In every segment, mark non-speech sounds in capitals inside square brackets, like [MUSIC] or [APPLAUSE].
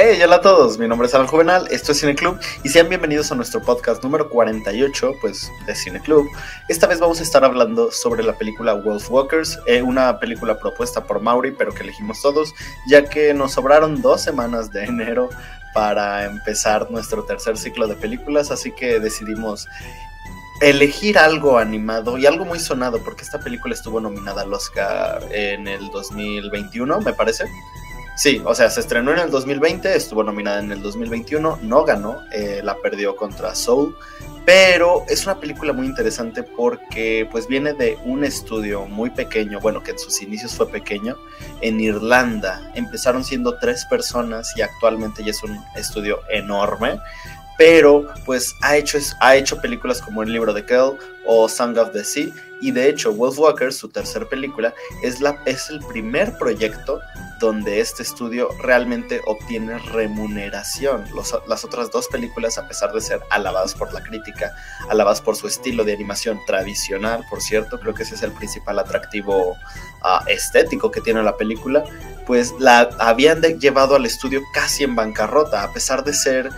Hey, hola a todos, mi nombre es Alan Juvenal, esto es Cine Club y sean bienvenidos a nuestro podcast número 48, pues, de Cine Club. Esta vez vamos a estar hablando sobre la película Wolf Walkers, eh, una película propuesta por Mauri, pero que elegimos todos, ya que nos sobraron dos semanas de enero para empezar nuestro tercer ciclo de películas, así que decidimos elegir algo animado y algo muy sonado, porque esta película estuvo nominada al Oscar en el 2021, me parece. Sí, o sea, se estrenó en el 2020, estuvo nominada en el 2021, no ganó, eh, la perdió contra Soul, pero es una película muy interesante porque pues viene de un estudio muy pequeño, bueno, que en sus inicios fue pequeño, en Irlanda. Empezaron siendo tres personas y actualmente ya es un estudio enorme pero pues ha hecho, ha hecho películas como El libro de Kell o Song of the Sea y de hecho Wolfwalker, su tercer película, es, la, es el primer proyecto donde este estudio realmente obtiene remuneración. las otras dos películas, a pesar de ser alabadas por la crítica, alabadas por su estilo de animación tradicional, por cierto, creo que ese es el principal atractivo ah, estético que tiene la película, pues la habían llevado al estudio casi en bancarrota, a pesar de ser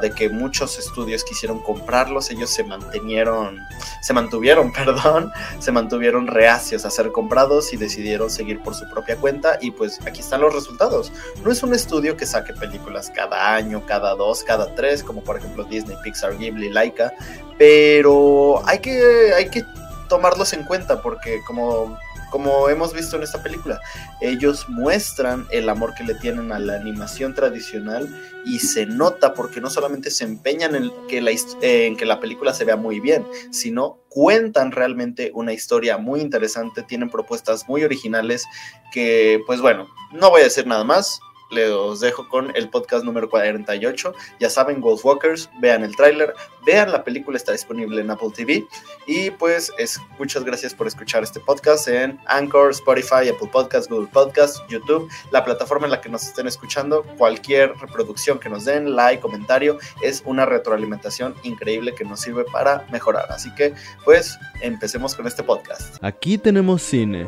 de que muchos estudios quisieron comprarlos, ellos se mantuvieron, se mantuvieron, [LAUGHS] perdón, se mantuvieron reacios a ser comprados y decidieron seguir por su propia cuenta y pues aquí están los resultados. No es un estudio que saque películas cada año, cada dos, cada tres, como por ejemplo Disney, Pixar, Ghibli, Laika, pero hay que, hay que tomarlos en cuenta porque como como hemos visto en esta película. Ellos muestran el amor que le tienen a la animación tradicional y se nota porque no solamente se empeñan en que la, en que la película se vea muy bien, sino cuentan realmente una historia muy interesante, tienen propuestas muy originales que, pues bueno, no voy a decir nada más, les dejo con el podcast número 48. Ya saben, Wolfwalkers, vean el tráiler, vean la película, está disponible en Apple TV. Y pues es, muchas gracias por escuchar este podcast en Anchor, Spotify, Apple Podcasts, Google Podcasts, YouTube, la plataforma en la que nos estén escuchando. Cualquier reproducción que nos den, like, comentario, es una retroalimentación increíble que nos sirve para mejorar. Así que pues empecemos con este podcast. Aquí tenemos cine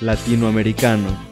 latinoamericano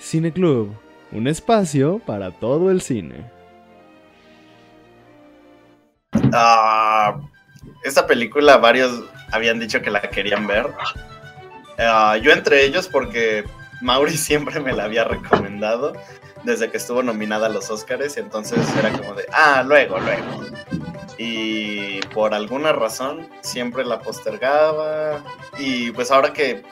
Cine Club, un espacio para todo el cine. Ah, esta película varios habían dicho que la querían ver. Ah, yo entre ellos porque Mauri [LAUGHS] siempre me la había recomendado desde que estuvo nominada a los Oscars, entonces era como de, ah, luego, luego. Y por alguna razón siempre la postergaba. Y pues ahora que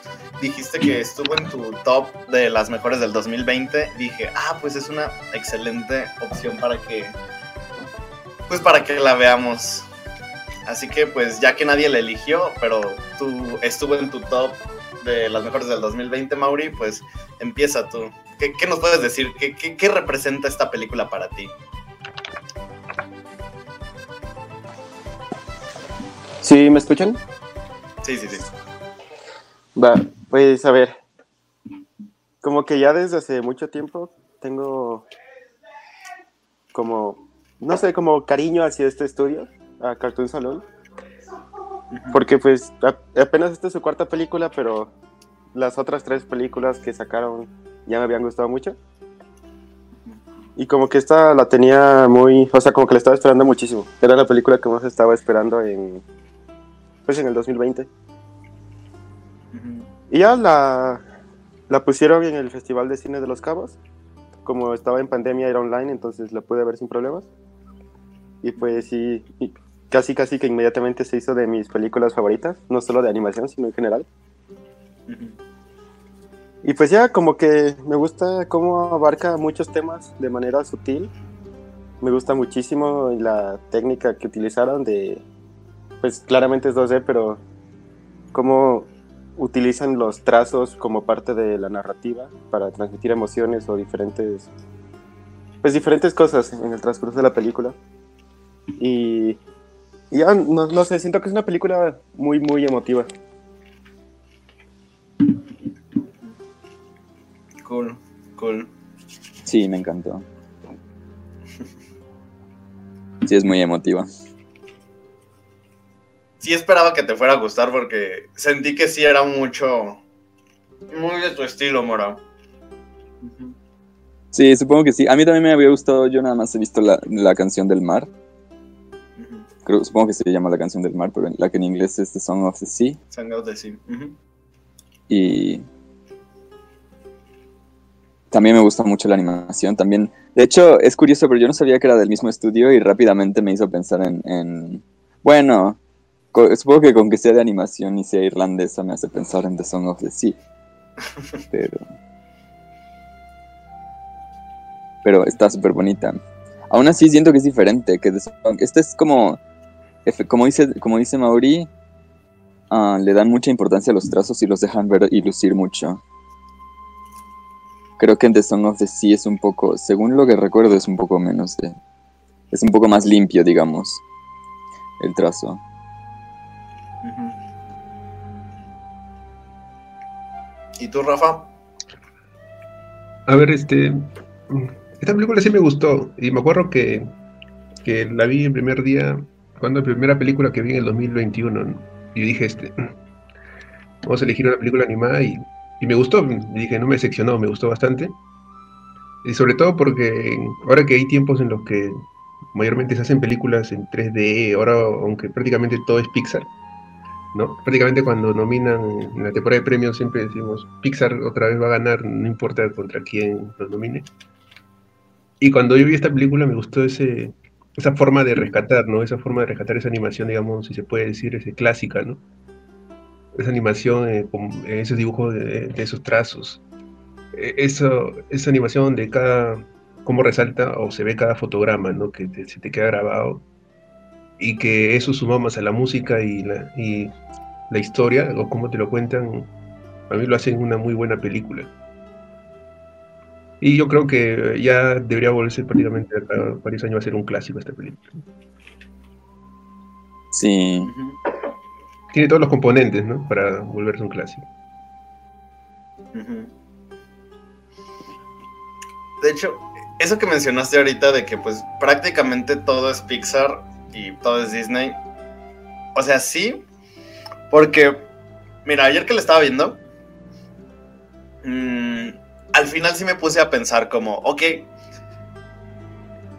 dijiste que estuvo en tu top de las mejores del 2020, dije, ah, pues es una excelente opción para que, pues para que la veamos. Así que pues ya que nadie la eligió, pero tú estuvo en tu top de las mejores del 2020, Mauri, pues empieza tú. ¿Qué, nos puedes decir? ¿Qué, qué representa esta película para ti? ¿Sí me escuchan? Sí, sí, sí. Va, pues a ver. Como que ya desde hace mucho tiempo tengo como, no sé, como cariño hacia este estudio, a Cartoon Salon. Porque pues apenas esta es su cuarta película, pero las otras tres películas que sacaron ya me habían gustado mucho. Y como que esta la tenía muy, o sea, como que la estaba esperando muchísimo. Era la película que más estaba esperando en, pues en el 2020. Y ya la, la pusieron en el Festival de Cine de Los Cabos. Como estaba en pandemia, era online, entonces la pude ver sin problemas. Y pues sí, casi casi que inmediatamente se hizo de mis películas favoritas, no solo de animación, sino en general. Y pues ya como que me gusta cómo abarca muchos temas de manera sutil. Me gusta muchísimo la técnica que utilizaron de, pues claramente es 2D, pero cómo utilizan los trazos como parte de la narrativa para transmitir emociones o diferentes, pues diferentes cosas en el transcurso de la película. Y, y ya, no, no sé, siento que es una película muy, muy emotiva. Cool, cool. Sí, me encantó. Sí, es muy emotiva. Sí esperaba que te fuera a gustar porque sentí que sí era mucho... Muy de tu estilo, Mora. Sí, supongo que sí. A mí también me había gustado, yo nada más he visto la, la canción del mar. Creo, supongo que se llama la canción del mar, pero la que en inglés es The Song of the Sea. Sang out the sea. Y también me gusta mucho la animación. También, de hecho, es curioso, pero yo no sabía que era del mismo estudio y rápidamente me hizo pensar en, en- bueno, supongo que con que sea de animación y sea irlandesa me hace pensar en The Song of the Sea. [LAUGHS] Pero, pero está súper bonita. Aún así siento que es diferente, que The Song- este es como, como dice, como dice Mauri, ah, le dan mucha importancia a los trazos y los dejan ver y lucir mucho. Creo que en The Song of the Sea es un poco, según lo que recuerdo, es un poco menos de. Es un poco más limpio, digamos, el trazo. ¿Y tú, Rafa? A ver, este. Esta película sí me gustó. Y me acuerdo que, que la vi el primer día, cuando la primera película que vi en el 2021. ¿no? Y dije, este. [CLEARS THROAT] Vamos a elegir una película animada y, y me gustó. Dije, no me decepcionó, me gustó bastante. Y sobre todo porque ahora que hay tiempos en los que mayormente se hacen películas en 3D, ahora aunque prácticamente todo es Pixar, Prácticamente cuando nominan en la temporada de premios siempre decimos Pixar otra vez va a ganar, no importa contra quién los nomine. Y cuando yo vi esta película me gustó ese, esa forma de rescatar, ¿no? Esa forma de rescatar esa animación, digamos, si se puede decir, ese clásica, ¿no? Esa animación, eh, con eh, esos dibujos de, esos trazos. Eh, eso, esa animación de cada, cómo resalta o se ve cada fotograma, ¿no? Que se te queda grabado y que eso sumamos a la música y la, y la historia, o cómo te lo cuentan, a mí lo hacen una muy buena película. Y yo creo que ya debería volverse prácticamente a varios años a ser un clásico esta película. Sí. Tiene todos los componentes, ¿no? Para volverse un clásico. De hecho, eso que mencionaste ahorita de que pues prácticamente todo es Pixar y todo es Disney. O sea, sí, porque, mira, ayer que lo estaba viendo, mm, al final sí me puse a pensar como, ok,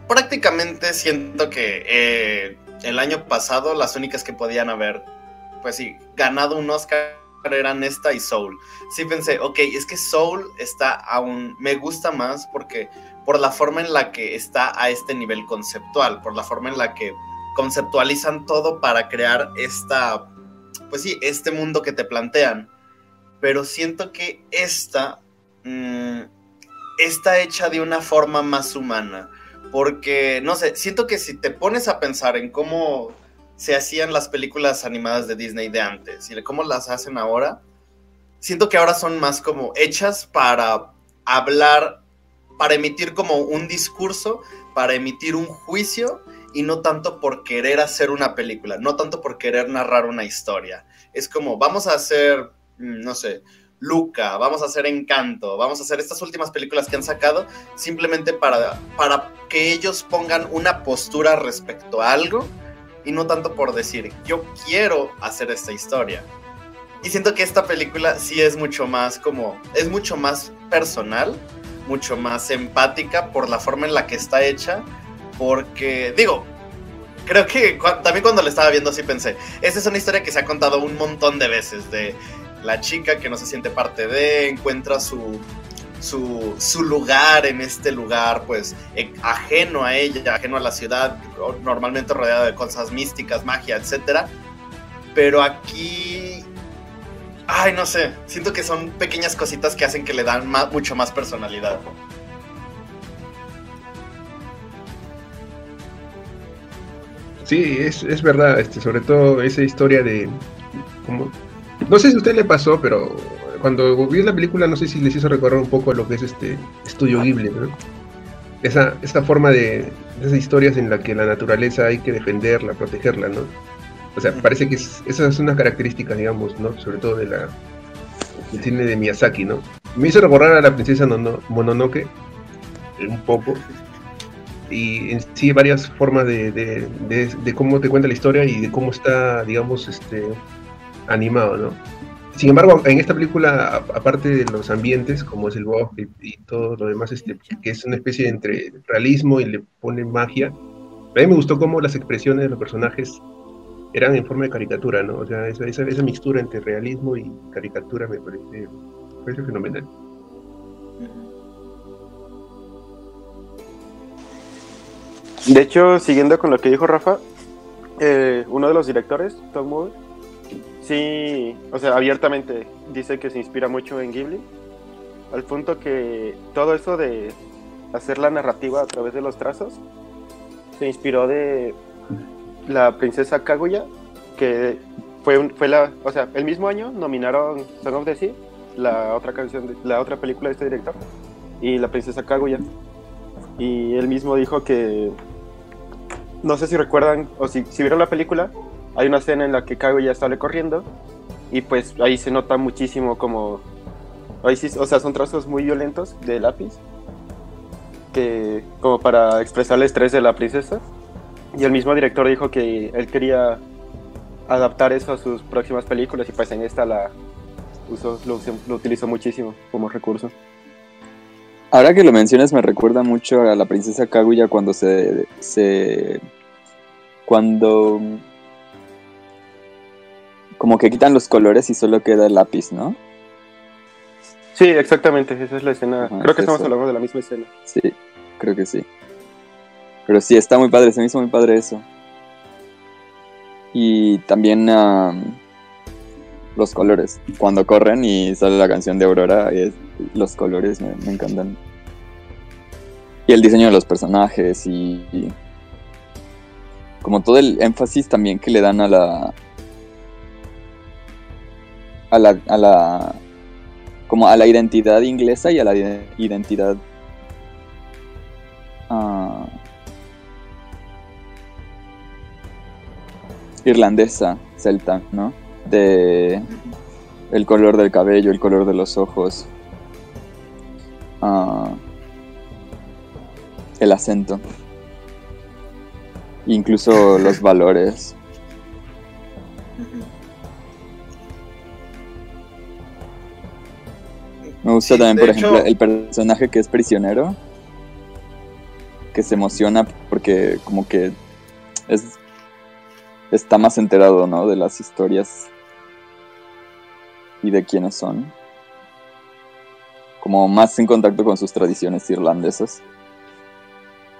prácticamente siento que eh, el año pasado las únicas que podían haber, pues sí, ganado un Oscar eran esta y Soul sí pensé, ok, es que Soul está aún, me gusta más porque por la forma en la que está a este nivel conceptual, por la forma en la que conceptualizan todo para crear esta, pues sí, este mundo que te plantean. Pero siento que esta mm, está hecha de una forma más humana. Porque, no sé, siento que si te pones a pensar en cómo se hacían las películas animadas de Disney de antes y cómo las hacen ahora, siento que ahora son más como hechas para hablar, para emitir como un discurso, para emitir un juicio y no tanto por querer hacer una película, no tanto por querer narrar una historia. Es como, vamos a hacer, mm, no sé, Luca, vamos a hacer Encanto, vamos a hacer estas últimas películas que han sacado simplemente para, para que ellos pongan una postura respecto a algo y no tanto por decir, yo quiero hacer esta historia. Y siento que esta película sí es mucho más como, es mucho más personal, mucho más empática por la forma en la que está hecha, porque digo, creo que también cuando la estaba viendo sí pensé, esta es una historia que se ha contado un montón de veces, de la chica que no se siente parte de, encuentra su, su, lugar en este lugar, pues eh, ajeno a ella, ajeno a la ciudad, normalmente rodeada de cosas místicas, magia, etcétera. Pero aquí Ay, no sé. Siento que son pequeñas cositas que hacen que le dan mucho más personalidad. Sí, es, es verdad, este, sobre todo esa historia de como No sé si a usted le pasó, pero cuando vi la película, no sé si les hizo recordar un poco a lo que es este estudio Ghibli, ¿no? Esa, esa forma de, esas historias en la que la naturaleza hay que defenderla, protegerla, ¿no? O sea, parece que es, esa es una característica, digamos, ¿no? Sobre todo de la, del cine de Miyazaki, ¿no? Me hizo recordar a la princesa Mononoke, un poco, y en sí varias formas de, de, cómo te cuenta la historia y de cómo está, digamos, este animado, ¿no? Sin embargo, en esta película, aparte de los ambientes, como es el bosque y todo lo demás, este, que es una especie de entre realismo y le pone magia, a mí me gustó cómo las expresiones de los personajes eran en forma de caricatura, ¿no? O sea, esa, esa, esa mixtura entre realismo y caricatura me parece, me parece fenomenal. De hecho, siguiendo con lo que dijo Rafa, eh, uno de los directores, Tom Moore, sí, o sea, abiertamente dice que se inspira mucho en Ghibli, al punto que todo eso de hacer la narrativa a través de los trazos se inspiró de la princesa Kaguya, que fue, fue la, o sea, el mismo año nominaron Song of the Sea, la otra canción, de, la otra película de este director, y la princesa Kaguya. Y él mismo dijo que no sé si recuerdan o si, vieron la película, hay una escena en la que Kaguya sale corriendo y pues ahí se nota muchísimo como... O sea, son trazos muy violentos de lápiz que como para expresar el estrés de la princesa. Y el mismo director dijo que él quería adaptar eso a sus próximas películas y pues en esta la usó, lo utilizó muchísimo como recurso. Ahora que lo mencionas me recuerda mucho a la princesa Kaguya cuando se, se cuando como que quitan los colores y solo queda el lápiz, ¿no? Sí, exactamente, esa es la escena. creo que estamos hablando de la misma escena. Sí, creo que sí. Pero sí, está muy padre, se me hizo muy padre eso. Y también los colores. Cuando corren y sale la canción de Aurora, los colores me, encantan. Y el diseño de los personajes y, como todo el énfasis también que le dan a la a la, a la como a la identidad inglesa y a la identidad uh, irlandesa, celta, ¿no? de el color del cabello, el color de los ojos, uh, el acento, incluso [LAUGHS] los valores. Me gusta también, por ejemplo, el personaje que es prisionero, que se emociona porque como que es está más enterado, ¿no? De las historias y de quiénes son. Como más en contacto con sus tradiciones irlandesas.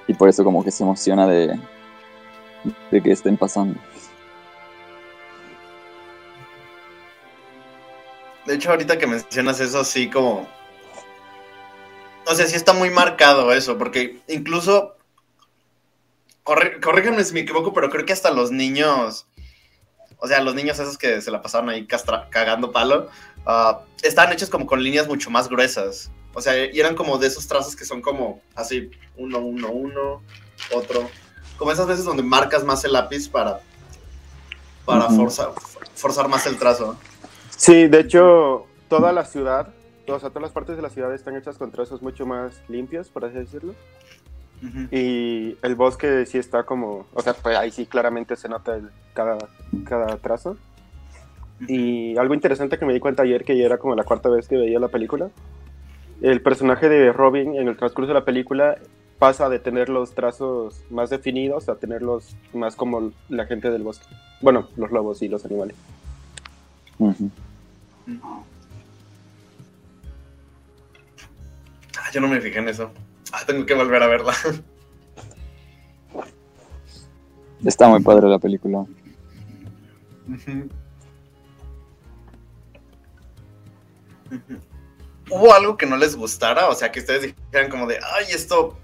Y por eso como que se emociona de, de que estén pasando. De hecho, ahorita que mencionas eso, sí, como... O sea, sí está muy marcado eso, porque incluso... corríganme si me equivoco, pero creo que hasta los niños o sea, los niños esos que se la pasaron ahí cagando palo, uh, estaban hechos como con líneas mucho más gruesas. O sea, y eran como de esos trazos que son como así, uno, uno, uno, otro. Como esas veces donde marcas más el lápiz para, para forzar, forzar más el trazo. Sí, de hecho, toda la ciudad, o sea, todas las partes de la ciudad están hechas con trazos mucho más limpios, por así decirlo. Y el bosque sí está como, o sea, pues ahí sí claramente se nota el, cada, cada trazo. Y algo interesante que me di cuenta ayer, que ya era como la cuarta vez que veía la película, el personaje de Robin en el transcurso de la película pasa de tener los trazos más definidos a tenerlos más como la gente del bosque. Bueno, los lobos y los animales. Ah, yo no me fijé en eso. Ah, tengo que volver a verla. Está muy padre la película. ¿Hubo algo que no les gustara? O sea, que ustedes dijeran como de, ay, esto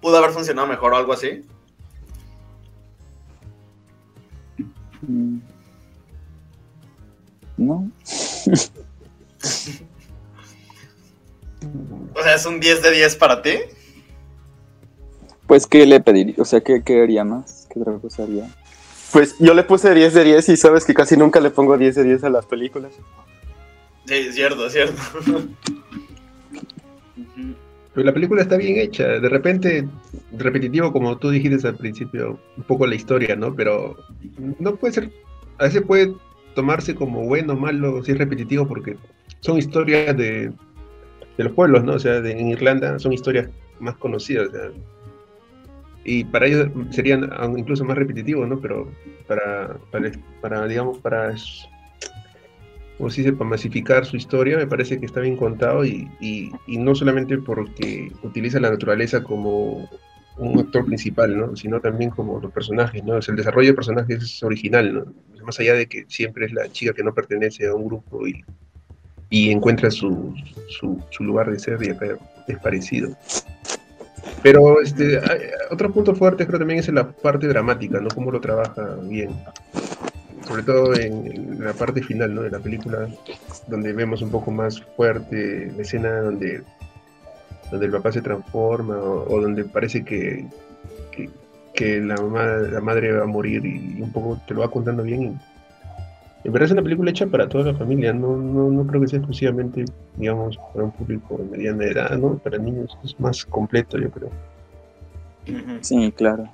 pudo haber funcionado mejor o algo así. Mm. no. [LAUGHS] O sea, es un 10 de 10 para ti. Pues, ¿qué le pediría? O sea, ¿qué, qué haría más? ¿Qué otra cosa haría? Pues yo le puse 10 de 10 y sabes que casi nunca le pongo 10 de 10 a las películas. Sí, cierto, cierto. Pero la película está bien hecha. De repente, repetitivo, como tú dijiste al principio, un poco la historia, ¿no? Pero no puede ser. A veces puede tomarse como bueno o malo si es repetitivo, porque son historias de, de los pueblos, ¿no? O sea, en Irlanda son historias más conocidas. o y para ellos serían aún incluso más repetitivos, ¿no? Pero para, para, digamos, para como se dice, para masificar su historia, me parece que está bien contado y, y- y no solamente porque utiliza la naturaleza como un actor principal, ¿no? Sino también como los personajes, ¿no? O el desarrollo de personajes es original. Más allá de que siempre es la chica que no pertenece a un grupo y, y encuentra su, su, su lugar de ser y acá es parecido. Pero este, otro punto fuerte creo también es la parte dramática, ¿no? Cómo lo trabaja bien sobre todo en, la parte final ¿no? de la película, donde vemos un poco más fuerte la escena donde, donde el papá se transforma o, o donde parece que, que, que la, mamá, la madre va a morir y, un poco te lo va contando bien. Y, en verdad es una película hecha para toda la familia, no, no, no creo que sea exclusivamente, digamos, para un público de mediana edad, ¿no? Para niños es más completo, yo creo. Sí, claro.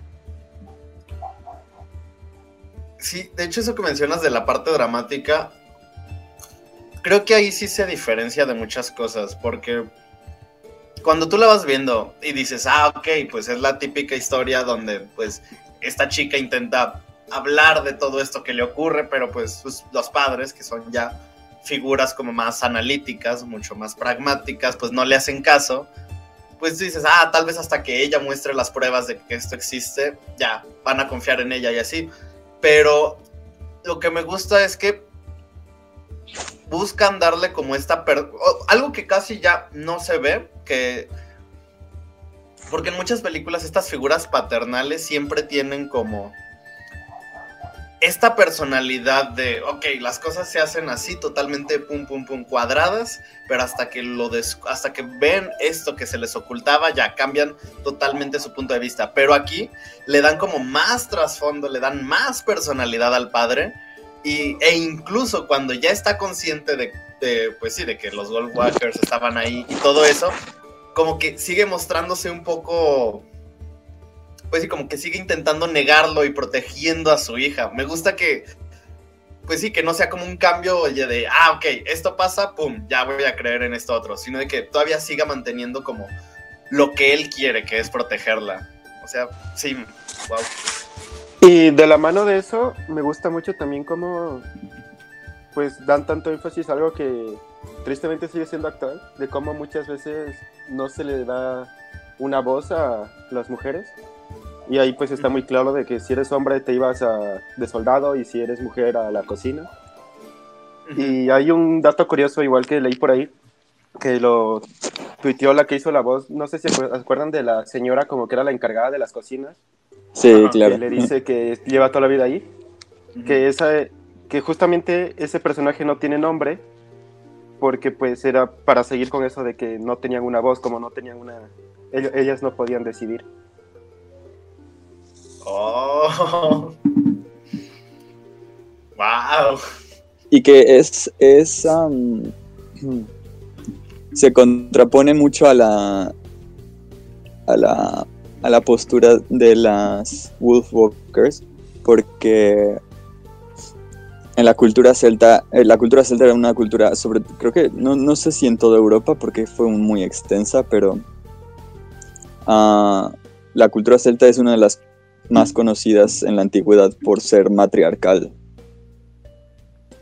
Sí, de hecho eso que mencionas de la parte dramática, creo que ahí sí se diferencia de muchas cosas, porque cuando tú la vas viendo y dices, ah, ok, pues es la típica historia donde pues esta chica intenta hablar de todo esto que le ocurre, pero pues sus- los padres, que son ya figuras como más analíticas, mucho más pragmáticas, pues no le hacen caso. Pues dices, ah, tal vez hasta que ella muestre las pruebas de que esto existe, ya van a confiar en ella y así pero lo que me gusta es que buscan darle como esta algo que casi ya no se ve que porque en muchas películas estas figuras paternales siempre tienen como esta personalidad de, ok, las cosas se hacen así totalmente pum pum pum cuadradas, pero hasta que lo des- hasta que ven esto que se les ocultaba ya cambian totalmente su punto de vista, pero aquí le dan como más trasfondo, le dan más personalidad al padre. Y, e incluso cuando ya está consciente de, pues sí, de que los Goldwalkers estaban ahí y todo eso, como que sigue mostrándose un poco, pues sí, como que sigue intentando negarlo y protegiendo a su hija. Me gusta que, pues sí, que no sea como un cambio de, ah, ok, esto pasa, pum, ya voy a creer en esto otro, sino de que todavía siga manteniendo como lo que él quiere, que es protegerla. O sea, sí, wow. Y de la mano de eso, me gusta mucho también cómo pues dan tanto énfasis a algo que tristemente sigue siendo actual, de cómo muchas veces no se le da una voz a las mujeres. Y ahí pues está muy claro de que si eres hombre te ibas a, de soldado y si eres mujer a la cocina. Y hay un dato curioso igual que leí por ahí, que lo tuiteó la que hizo la voz, no sé si se acuerdan de la señora como que era la encargada de las cocinas, Sí, Ajá, claro. que le dice que lleva toda la vida ahí. Que esa que justamente ese personaje no tiene nombre porque pues era para seguir con eso de que no tenían una voz como no tenían una ellos- ellas no podían decidir Oh. [LAUGHS] Wow. Y que es, es am, se contrapone mucho a la a la a la postura de las Wolfwalkers porque en la cultura celta eh, la cultura celta era una cultura sobre creo que no, no sé si en toda Europa porque fue muy extensa pero ah, la cultura celta es una de las más conocidas en la antigüedad por ser matriarcal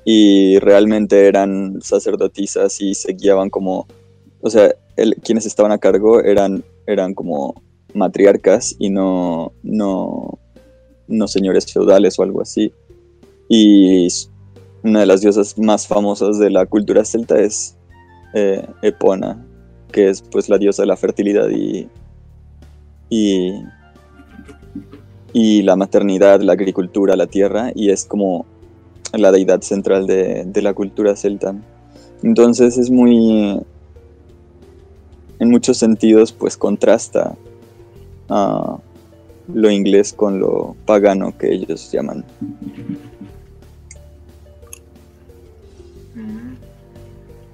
y realmente eran sacerdotisas y se guiaban como, o sea, quienes estaban a cargo eran, eran como matriarcas y no, no, no señores feudales o algo así. Y una de las diosas más famosas de la cultura celta es eh, Epona, que es pues la diosa de la fertilidad y, y la maternidad, la agricultura, la tierra, y es como la deidad central de, la cultura celta. Entonces es muy, en muchos sentidos, pues contrasta a lo inglés con lo pagano que ellos llaman.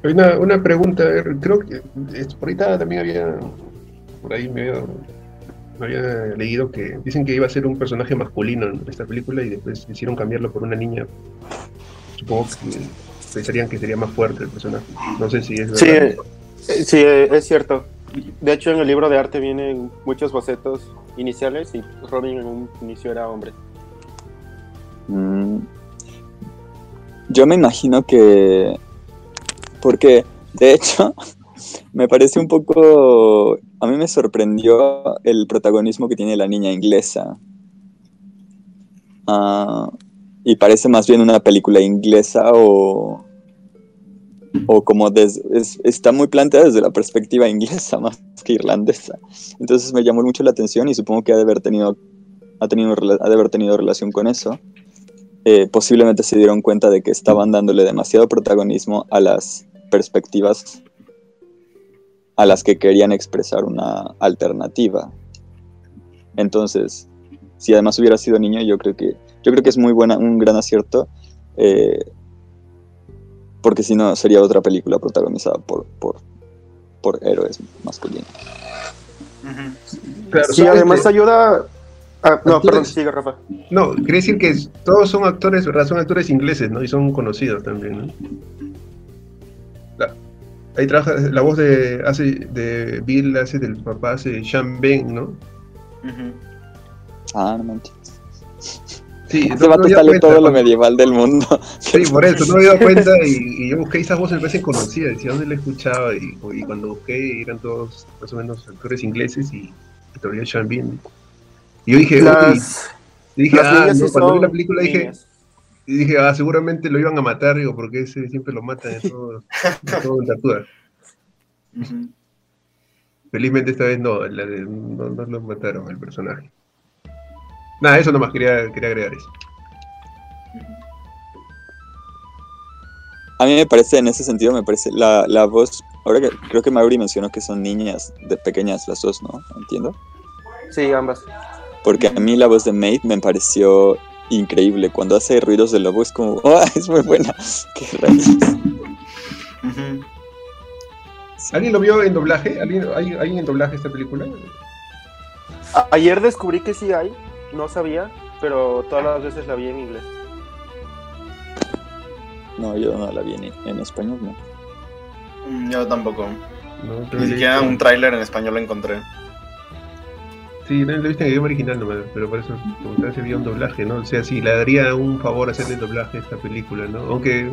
Una, una pregunta, creo que ahorita también había, por ahí me había, había leído que dicen que iba a ser un personaje masculino en esta película y después hicieron cambiarlo por una niña. Supongo que pensarían que sería más fuerte el personaje. No sé si es Sí, verdad. eh, eh, sí, eh, es cierto. De hecho, en el libro de arte vienen muchos bocetos iniciales y Robin en un inicio era hombre. Mm. Yo me imagino que... Porque, de hecho, [LAUGHS] me parece un poco... A mí me sorprendió el protagonismo que tiene la niña inglesa. Ah, y parece más bien una película inglesa o... O como está muy planteada desde la perspectiva inglesa [LAUGHS] más que irlandesa. Entonces me llamó mucho la atención y supongo que ha de haber tenido, ha tenido, ha de haber tenido relación con eso eh, posiblemente se dieron cuenta de que estaban dándole demasiado protagonismo a las perspectivas a las que querían expresar una alternativa. Entonces, si además hubiera sido niño, yo creo que yo creo que es muy buena, un gran acierto, eh, porque si no sería otra película protagonizada por, por, por héroes masculinos. Ujú. Claro, Sí, además ayuda... Ah, no, Actores- perdón, sigue Rafa. No, quiere decir que todos son actores, ¿verdad? Son actores ingleses, ¿no? Y son conocidos también, ¿no? Ahí trabaja, la voz de, hace, de Bill hace del papá, hace Sean Ben, ¿no? Ujú. Ah, no manches. Sí, [LAUGHS] Ese vato había sale todo lo medieval del mundo. Sí, [LAUGHS] por eso, no me había dado cuenta y, y yo busqué esas voces, me parecen conocidas, decía dónde la escuchaba y, y cuando busqué eran todos más o menos actores ingleses y, y todavía Sean Ben. Y yo dije, uy, Las, y dije, las ah, no, cuando vi la película dije. Y dije, ah, seguramente lo iban a matar, digo, porque ese siempre lo matan en todo, en todo en. Ujú. Felizmente esta vez no, la de- no, no lo mataron al personaje. Nada, eso nomás quería, quería agregar eso. A mí me parece, en ese sentido, me parece la, la voz. Ahora que creo que Mauri mencionó que son niñas de pequeñas las dos, ¿no? Entiendo. Sí, ambas. Porque a mí la voz de Maid me pareció increíble. Cuando hace ruidos de lobo es como, ¡oh! [LAUGHS] Es muy buena. [LAUGHS] ¡Qué rayos! ¿Alguien lo vio en doblaje? ¿Alguien, hay, ¿Hay en doblaje esta película? Ayer descubrí que sí hay, no sabía, pero todas las veces la vi en inglés. No, yo no la vi en, en español, ¿no? Mm, Yo tampoco. No, Ni siquiera un tráiler en español lo encontré. No lo viste en idioma original nomás, pero por eso preguntaba si había un doblaje, ¿no? O sea, si le daría un favor hacerle doblaje a esta película, ¿no? Aunque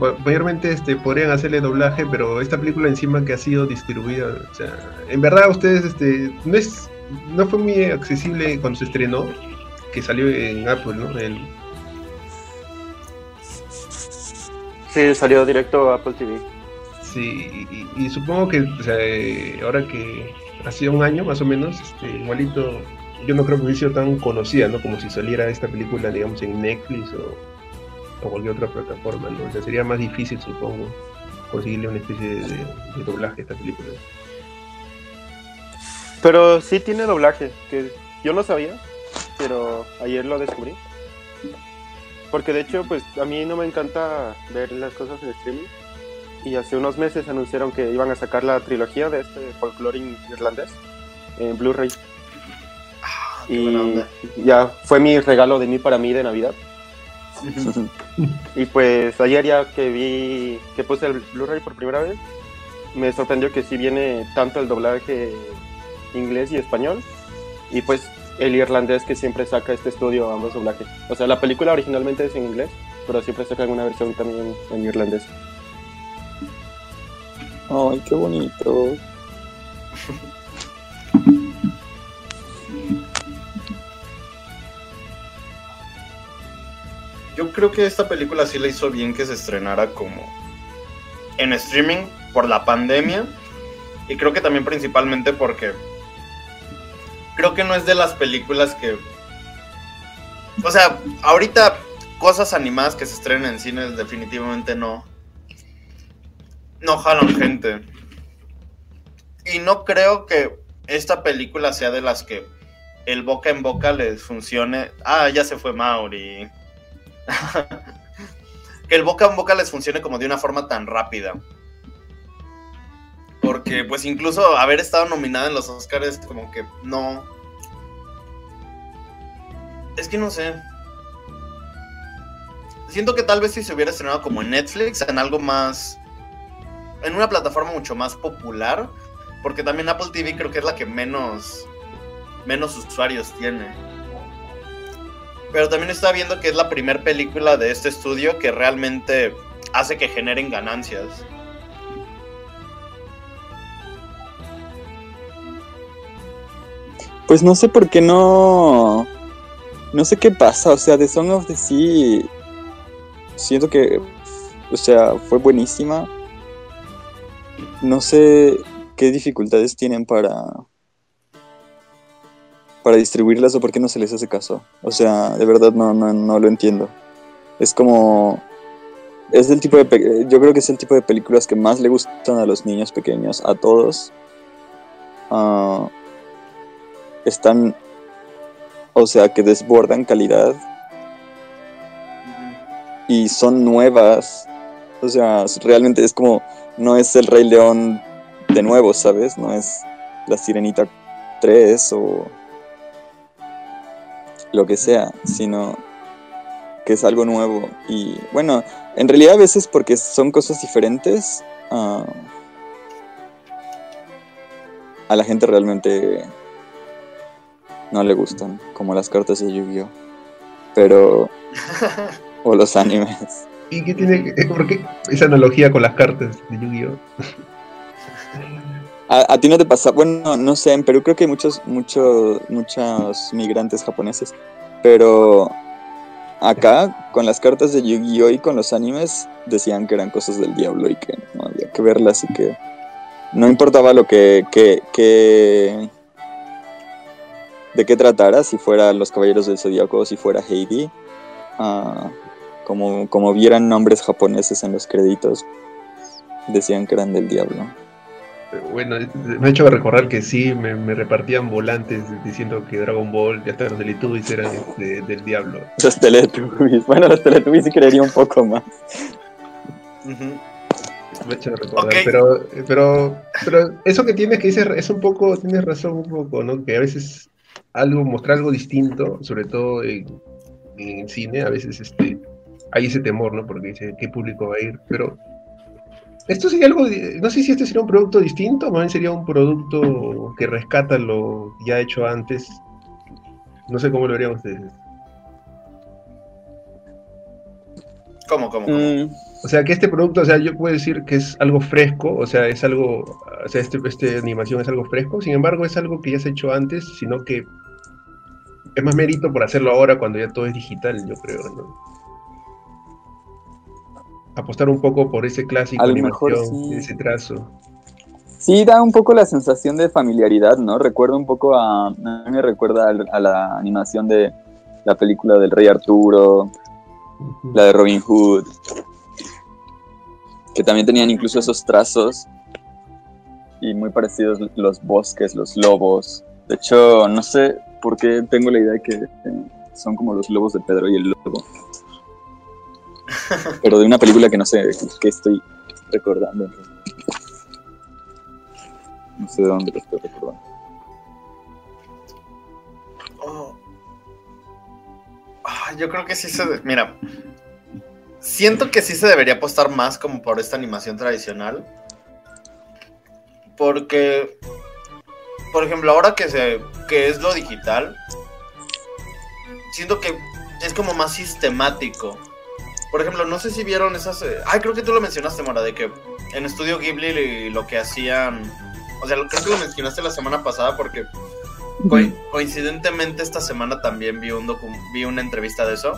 ma- mayormente este, podrían hacerle doblaje, pero esta película encima que ha sido distribuida, o sea, en verdad ustedes, este, no es, no fue muy accesible cuando se estrenó, que salió en Apple, ¿no? El- Sí, salió directo a Apple TV. Sí, y, y supongo que eh, ahora que hacía un año más o menos, este, igualito, yo no creo que hubiese sido tan conocida, ¿no? Como si saliera esta película, digamos, en Netflix o, o cualquier otra plataforma, ¿no? O sea, sería más difícil, supongo, conseguirle una especie de doblaje a esta película. Pero sí tiene doblaje, que yo no sabía, pero ayer lo descubrí. Porque de hecho, pues a mí no me encanta ver las cosas en streaming. Y hace unos meses anunciaron que iban a sacar la trilogía de este folclore irlandés en Blu-ray. Ah, Y ya fue mi regalo de mí para mí de Navidad. [LAUGHS] Y pues ayer ya que vi, que puse el Blu-ray por primera vez, me sorprendió que sí viene tanto el doblaje inglés y español, y pues el irlandés que siempre saca este estudio ambos doblajes. O sea, la película originalmente es en inglés, pero siempre sacan una versión también en irlandés. ¡Ay, qué bonito! Yo creo que esta película sí le hizo bien que se estrenara como en streaming por la pandemia. Y creo que también principalmente porque creo que no es de las películas que... O sea, ahorita cosas animadas que se estrenen en cines definitivamente no. No jalan gente. Y no creo que esta película sea de las que el boca en boca les funcione. Ah, ya se fue Mauri. [LAUGHS] que el boca en boca les funcione como de una forma tan rápida. Porque pues incluso haber estado nominada en los Oscars como que no. Es que no sé. Siento que tal vez si se hubiera estrenado como en Netflix, en algo más... En una plataforma mucho más popular. Porque también Apple TV creo que es la que menos... Menos usuarios tiene. Pero también está viendo que es la primera película de este estudio que realmente hace que generen ganancias. Pues no sé por qué no. No sé qué pasa. O sea, The Song of the Sea. Siento que. O sea, fue buenísima. No sé qué dificultades tienen para. Para distribuirlas o por qué no se les hace caso. O sea, de verdad no, no, no lo entiendo. Es como. Es el tipo de. Yo creo que es el tipo de películas que más le gustan a los niños pequeños, a todos. Ah, están, o sea, que desbordan calidad y son nuevas. O sea, realmente es como, no es el Rey León de nuevo, ¿sabes? No es la Sirenita 3 o lo que sea, sino que es algo nuevo. Y bueno, en realidad a veces porque son cosas diferentes, ah, a la gente realmente no le gustan, como las cartas de Yu-Gi-Oh! Pero. o los [LAUGHS] animes. ¿Y qué tiene que- ¿Por qué esa analogía con las cartas de Yu-Gi-Oh? ¿A, ti no te pasa? Bueno, no sé, en Perú creo que hay muchos, muchos, muchos migrantes japoneses. Pero acá, con las cartas de Yu-Gi-Oh! y con los animes, decían que eran cosas del diablo y que no había que verlas y que no importaba lo que, que, que- de qué tratara, si fuera Los Caballeros del Zodíaco si fuera Heidi, ah, como, como vieran nombres japoneses en los créditos, decían que eran del diablo. Bueno, me ha hecho recordar que sí, me, me repartían volantes diciendo que Dragon Ball y hasta los Teletubbies eran del diablo. Los Teletubbies. Bueno, los Teletubbies sí creería un poco más. Me ha hecho recordar, pero, pero, pero eso que tienes que dices es un poco, tienes razón un poco, ¿no? Que a veces algo, mostrar algo distinto, sobre todo en, en cine, a veces este, hay ese temor, ¿no? Porque dice, ¿qué público va a ir? Pero esto sería algo, no sé si este sería un producto distinto, más bien sería un producto que rescata lo ya hecho antes. No sé cómo lo verían ustedes. ¿Cómo, cómo, cómo? Mm, O sea, que este producto, o sea, yo puedo decir que es algo fresco, o sea, es algo, o sea, este, este animación es algo fresco, sin embargo, es algo que ya se ha hecho antes, sino que es más mérito por hacerlo ahora cuando ya todo es digital, yo creo, ¿no? Apostar un poco por ese clásico A lo animación, mejor sí. ese trazo. Sí, da un poco la sensación de familiaridad, ¿no? Recuerda un poco a. A mí me recuerda a la animación de la película del Rey Arturo, la de Robin Hood, que también tenían incluso esos trazos y muy parecidos los bosques, los lobos. De hecho, no sé por qué tengo la idea de que eh, son como los lobos de Pedro y el lobo. Pero de una película que no sé qué estoy recordando. No sé de dónde lo estoy recordando. Oh. Ah, yo creo que sí se... de- Mira, siento que sí se debería apostar más como por esta animación tradicional. Porque, por ejemplo, ahora que, se, que es lo digital, siento que es como más sistemático. Por ejemplo, no sé si vieron esas... eh, Ay, creo que tú lo mencionaste, Mora, de que en Estudio Ghibli lo que hacían... O sea, creo que lo mencionaste la semana pasada porque Co- coincidentemente esta semana también vi un docu- vi una entrevista de eso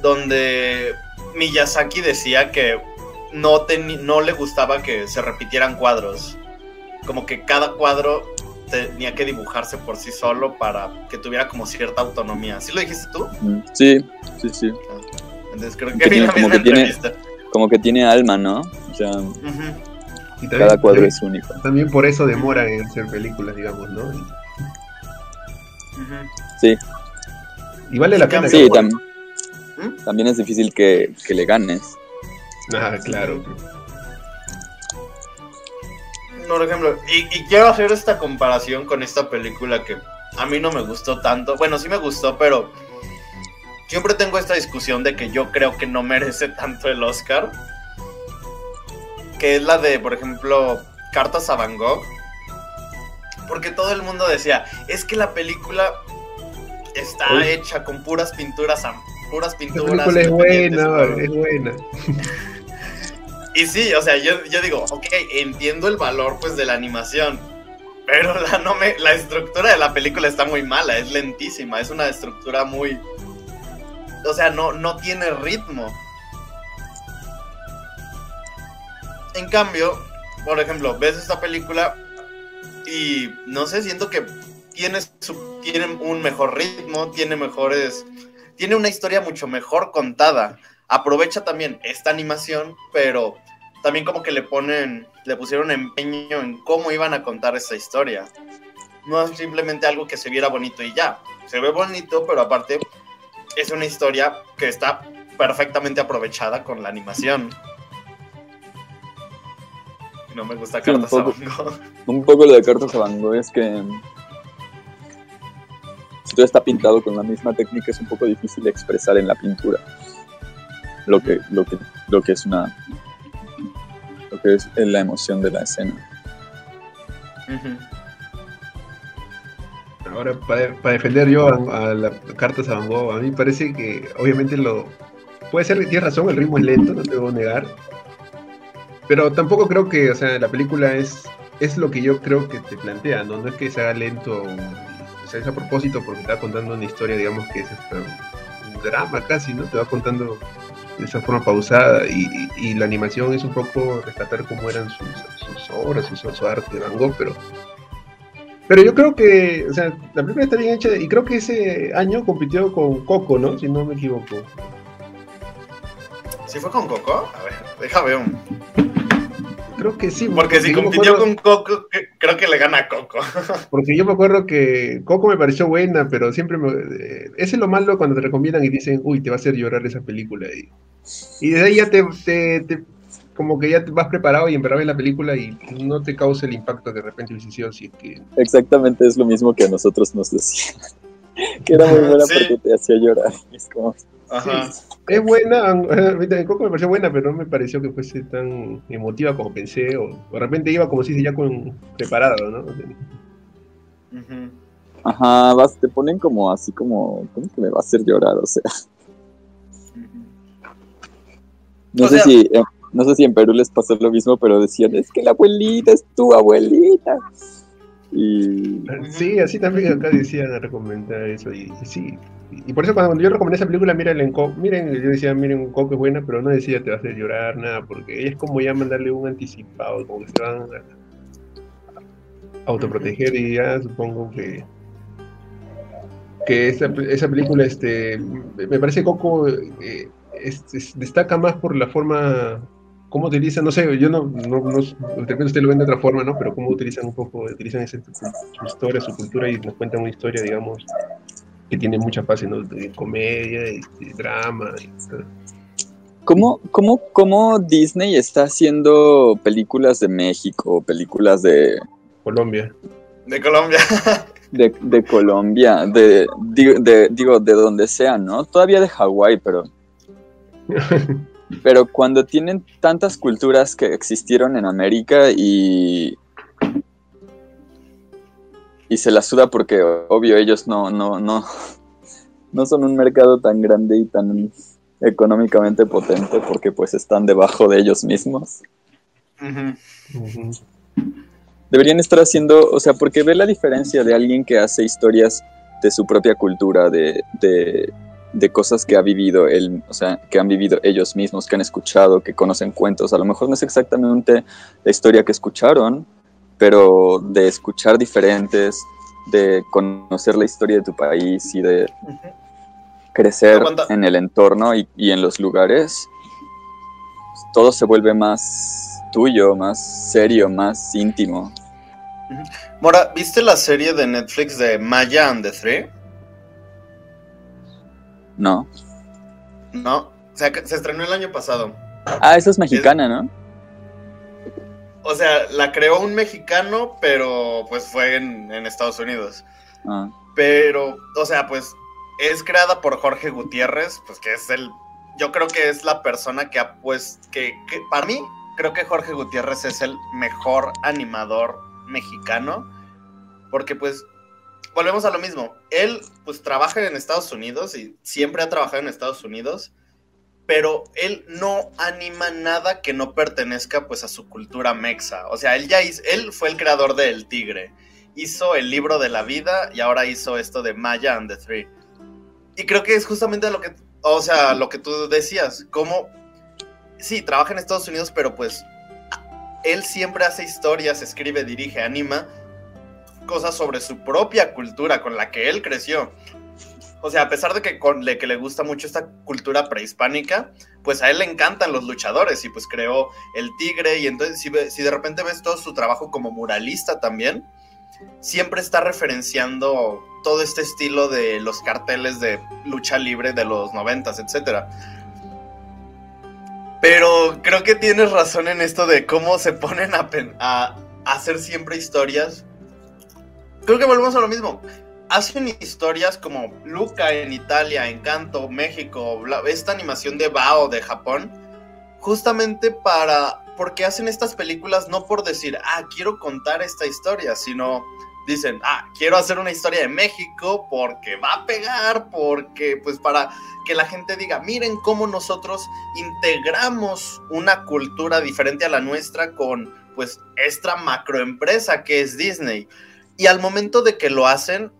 donde Miyazaki decía que no no le gustaba que se repitieran cuadros como que cada cuadro tenía que dibujarse por sí solo para que tuviera como cierta autonomía ¿sí lo dijiste tú? Sí, sí, sí. Entonces creo que vi la como misma que tiene- entrevista. Como que tiene alma, ¿no? O sea, Ujú, Y también, cada cuadro también- es único. también por eso demoran en hacer películas, digamos, ¿no? Sí, Y vale la pena. sí, que- tam- ¿Mm? también es difícil que, que le ganes. Ah, claro. Por ejemplo, y, y quiero hacer esta comparación con esta película que a mí no me gustó tanto. Bueno, sí me gustó, pero siempre tengo esta discusión de que yo creo que no merece tanto el Oscar. Que es la de, por ejemplo, Cartas a Van Gogh. Porque todo el mundo decía, es que la película está Uy. hecha con puras pinturas, puras La pinturas. película es buena, es buena. [LAUGHS] y sí, o sea, yo, yo digo, ok, entiendo el valor pues de la animación, pero la, no me, la estructura de la película está muy mala, es lentísima, es una estructura muy... O sea, no, no tiene ritmo. En cambio, por ejemplo, ves esta película y no sé, siento que tiene, su, tiene un mejor ritmo, tiene mejores... Tiene una historia mucho mejor contada aprovecha también esta animación, pero también como que le ponen, le pusieron empeño en cómo iban a contar esta historia. No es simplemente algo que se viera bonito y ya. Se ve bonito, pero aparte es una historia que está perfectamente aprovechada con la animación. No me gusta Sí, un a poco. Van Gogh. Un poco lo de Cartas a Van Gogh es que si todo está pintado con la misma técnica es un poco difícil de expresar en la pintura lo que, lo que, lo que es una lo que es la emoción de la escena. Ahora, para, para defender yo a, a la cartas a Van Gogh, a mí parece que obviamente lo... Puede ser, tienes razón, el ritmo es lento, no te voy a negar. Pero tampoco creo que, o sea, la película es, es lo que yo creo que te plantea, ¿no? No es que se haga lento, o sea, es a propósito porque está contando una historia, digamos que es este, un drama casi, ¿no? Te va contando de esa forma pausada y, y- y la animación es un poco rescatar cómo eran sus, sus obras, su, su arte de Van Gogh, pero pero yo creo que, o sea, la película está bien hecha y creo que ese año compitió con Coco, ¿no? Si no me equivoco. ¿Sí fue con Coco? A ver, déjame un. Creo que sí. Porque si compitió acuerdo- con Coco, que- creo que le gana a Coco. [LAUGHS] Porque yo me acuerdo que Coco me pareció buena, pero siempre me... eh, ese es lo malo cuando te recomiendan y dicen, uy, te va a hacer llorar esa película. Y, y desde ahí ya te, te- te- Como que ya te vas preparado y en verdad ves la película y no te causa el impacto que de repente hubiese sido si es que... Exactamente es lo mismo que a nosotros nos decían. [LAUGHS] que era muy buena Sí. porque te hacía llorar. Es como, Ajá. Es buena, [LAUGHS] a mí también Coco me pareció buena, pero no me pareció que fuese tan emotiva como pensé, o de repente iba como si dice ya con preparado, ¿no? Ajá, vas, te ponen como así como, ¿cómo que me va a hacer llorar? O sea, no O sé sea- si, eh, no sé si en Perú les pasó lo mismo, pero decían, es que la abuelita es tu abuelita. Y Sí, así también acá decían a recomendar eso, y, sí. Y por eso cuando yo recomendé esa película, miren, en Co- miren, yo decía, miren, Coco es buena, pero no decía te va a llorar, nada, porque es como ya mandarle un anticipado, como que se a autoproteger y ya supongo que que esa, esa película, este, me parece Coco eh, es- es- destaca más por la forma, cómo utilizan, no sé, yo no, no, no, de repente usted lo ven de otra forma, ¿no? Pero cómo utilizan un poco, utilizan ese- su historia, su cultura y nos cuentan una historia, digamos, que tiene mucha fase, ¿no? De comedia y de drama. y todo. ¿Cómo, cómo, ¿Cómo Disney está haciendo películas de México, películas de, Colombia. De Colombia. [LAUGHS] de, de Colombia, de, de, digo, de donde sea, ¿no? Todavía de Hawái, pero... [LAUGHS] Pero cuando tienen tantas culturas que existieron en América y... Y se la suda porque, obvio, ellos no, no, no, no son un mercado tan grande y tan económicamente potente porque pues están debajo de ellos mismos. Deberían estar haciendo, o sea, porque ve la diferencia de alguien que hace historias de su propia cultura, de, de, de cosas que ha vivido él, o sea, que han vivido ellos mismos, que han escuchado, que conocen cuentos. A lo mejor no es exactamente la historia que escucharon, pero de escuchar diferentes, de conocer la historia de tu país y de, crecer Aguanta. en el entorno y, y en los lugares, todo se vuelve más tuyo, más serio, más íntimo. Mora, ¿viste la serie de Netflix de Maya and the Three? ¿No? No, o sea, que se estrenó el año pasado. Ah, esa es mexicana, ¿no? O sea, la creó un mexicano, pero pues fue en, en Estados Unidos. Ah, Pero, o sea, pues es creada por Jorge Gutiérrez, pues que es el, yo creo que es la persona que ha pues, que, que para mí, creo que Jorge Gutiérrez es el mejor animador mexicano, porque pues, volvemos a lo mismo, él pues trabaja en Estados Unidos y siempre ha trabajado en Estados Unidos, pero él no anima nada que no pertenezca pues a su cultura mexa, o sea, él ya hizo, él fue el creador de El Tigre, hizo el libro de la vida y ahora hizo esto de Maya and the Three. Y creo que es justamente lo que, o sea, lo que tú decías, como, sí, trabaja en Estados Unidos, pero pues él siempre hace historias, escribe, dirige, anima cosas sobre su propia cultura con la que él creció. O sea, a pesar de que, con, que le gusta mucho esta cultura prehispánica, pues a él le encantan los luchadores y pues creó el tigre y entonces si, de repente ves todo su trabajo como muralista también, siempre está referenciando todo este estilo de los carteles de lucha libre de los noventas, etcétera. Pero creo que tienes razón en esto de cómo se ponen a hacer siempre historias. Creo que volvemos a lo mismo. Hacen historias como Luca en Italia, Encanto, México, esta animación de Bao de Japón, justamente para porque hacen estas películas no por decir, ah, quiero contar esta historia, sino dicen, ah, quiero hacer una historia de México porque va a pegar, porque pues para que la gente diga, miren cómo nosotros integramos una cultura diferente a la nuestra con pues esta macroempresa que es Disney. Y al momento de que lo hacen,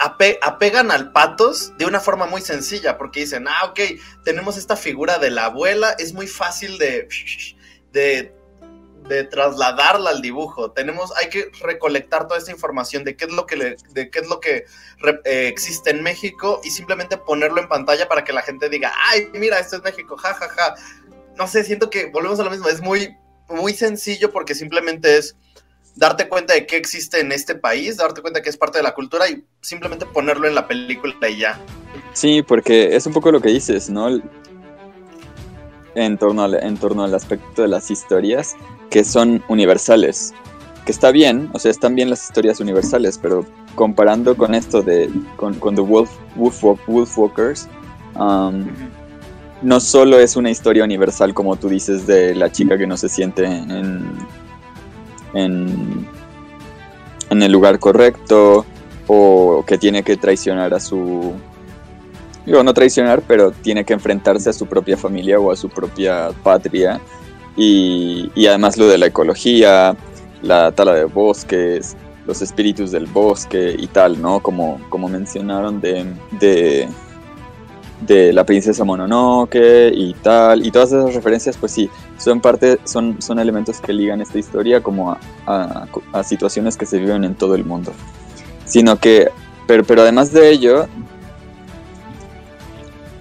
ape- apegan al patos de una forma muy sencilla, porque dicen, ah, ok, tenemos esta figura de la abuela, es muy fácil de, de, trasladarla al dibujo. Tenemos, hay que recolectar toda esta información de qué es lo que, le- de qué es lo que eh, existe en México y simplemente ponerlo en pantalla para que la gente diga, ay, mira, esto es México, ja, ja, ja. No sé, siento que volvemos a lo mismo, es muy, muy sencillo porque simplemente es darte cuenta de qué existe en este país, darte cuenta que es parte de la cultura y simplemente ponerlo en la película y ya. Sí, porque es un poco lo que dices, ¿no? En torno, al, en torno al aspecto de las historias que son universales. Que está bien, o sea, están bien las historias universales, pero comparando con esto de. con, con The Wolf, Wolf, Wolfwalkers, um, no solo es una historia universal, como tú dices, de la chica que no se siente en. En, en el lugar correcto, o que tiene que traicionar a su digo, no traicionar, pero tiene que enfrentarse a su propia familia o a su propia patria. Y, y además lo de la ecología, la tala de bosques, los espíritus del bosque y tal, ¿no? Como, como mencionaron de, de, de la princesa Mononoke y tal. Y todas esas referencias, pues sí, son parte, son, son elementos que ligan esta historia como a, a, a situaciones que se viven en todo el mundo. Sino que, pero, pero además de ello,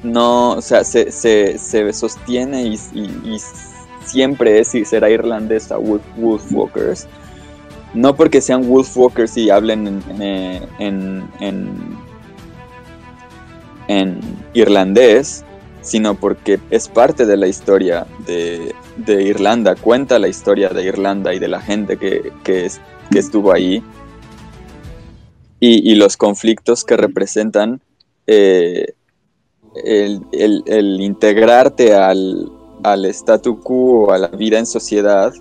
no, o sea, se, se, se sostiene y, y, y, siempre es y será irlandesa Wolf, Wolfwalkers. No porque sean Wolfwalkers y hablen en, en, en, en, irlandés, sino porque es parte de la historia de, de, Irlanda, cuenta la historia de Irlanda y de la gente que, que, es, que estuvo ahí y, y, los conflictos que representan. Eh, el, el, el, integrarte al, al statu quo, a la vida en sociedad,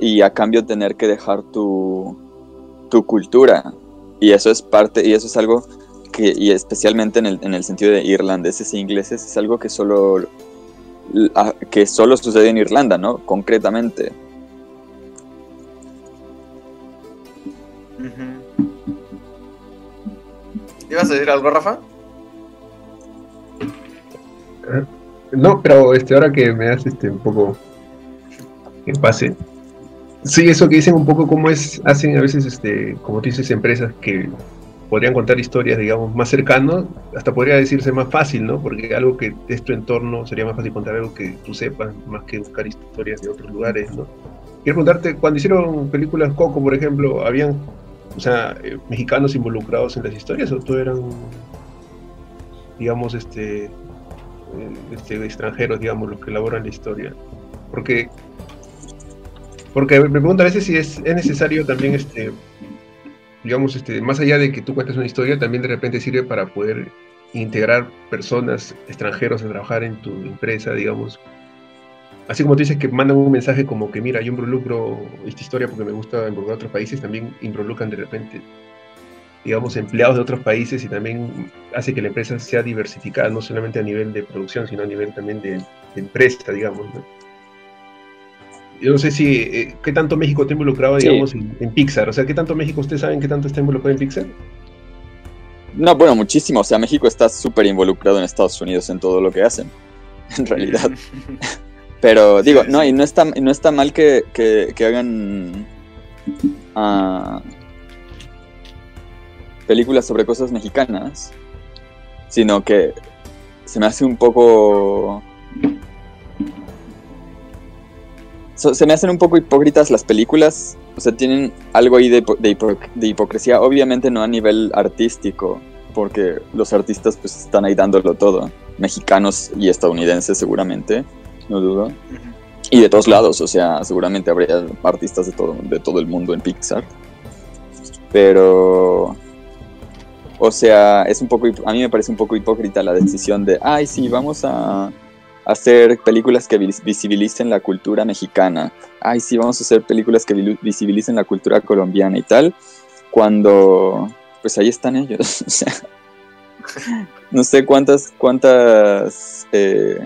y a cambio tener que dejar tu, tu cultura. Y eso es parte, y eso es algo que, y especialmente en el, en el sentido de irlandeses e ingleses, es algo que solo, que solo sucede en Irlanda, ¿no? Concretamente. Uh -huh. ¿Ibas a decir algo, Rafa? No, pero este, ahora que me das este un poco en pase. Sí, eso que dicen un poco cómo es, hacen a veces, este, como tú dices, empresas que podrían contar historias, digamos, más cercanos, hasta podría decirse más fácil, ¿no? Porque algo que es tu entorno sería más fácil contar algo que tú sepas, más que buscar historias de otros lugares, ¿no? Quiero preguntarte, cuando hicieron películas Coco, por ejemplo, ¿habían, o sea, eh, mexicanos involucrados en las historias o todo eran, digamos, este, eh, este, extranjeros, digamos, los que elaboran la historia? Porque, porque me pregunto a veces si es, es necesario también, este, digamos, este, más allá de que tú cuentes una historia, también de repente sirve para poder integrar personas extranjeros a trabajar en tu empresa, digamos. Así como tú dices que mandan un mensaje como que, mira, yo involucro esta historia porque me gusta involucrar a otros países, también involucran de repente, digamos, empleados de otros países y también hace que la empresa sea diversificada, no solamente a nivel de producción, sino a nivel también de, de empresa, digamos. ¿no? Yo no sé si, eh, ¿qué tanto México está involucrado, digamos, en, Pixar? O sea, ¿qué tanto México, ustedes saben qué tanto está involucrado en Pixar? No, bueno, muchísimo. O sea, México está súper involucrado en Estados Unidos en todo lo que hacen, [LAUGHS] en realidad. [LAUGHS] Pero digo, no, y no está, no está mal que, que, hagan uh, películas sobre cosas mexicanas, sino que se me hace un poco se me hacen un poco hipócritas las películas. O sea, tienen algo ahí de, de, hipocresía. Obviamente no a nivel artístico, porque los artistas pues están ahí dándolo todo. Mexicanos y estadounidenses seguramente, no dudo. Y de todos lados, o sea, seguramente habría artistas de todo, de todo el mundo en Pixar. Pero... O sea, es un poco, a mí me parece un poco hipócrita la decisión de, ay, sí, vamos a, hacer películas que visibilicen la cultura mexicana. Ay, sí, vamos a hacer películas que visibilicen la cultura colombiana y tal. Cuando, pues ahí están ellos. [LAUGHS] o sea, no sé cuántas, cuántas, eh,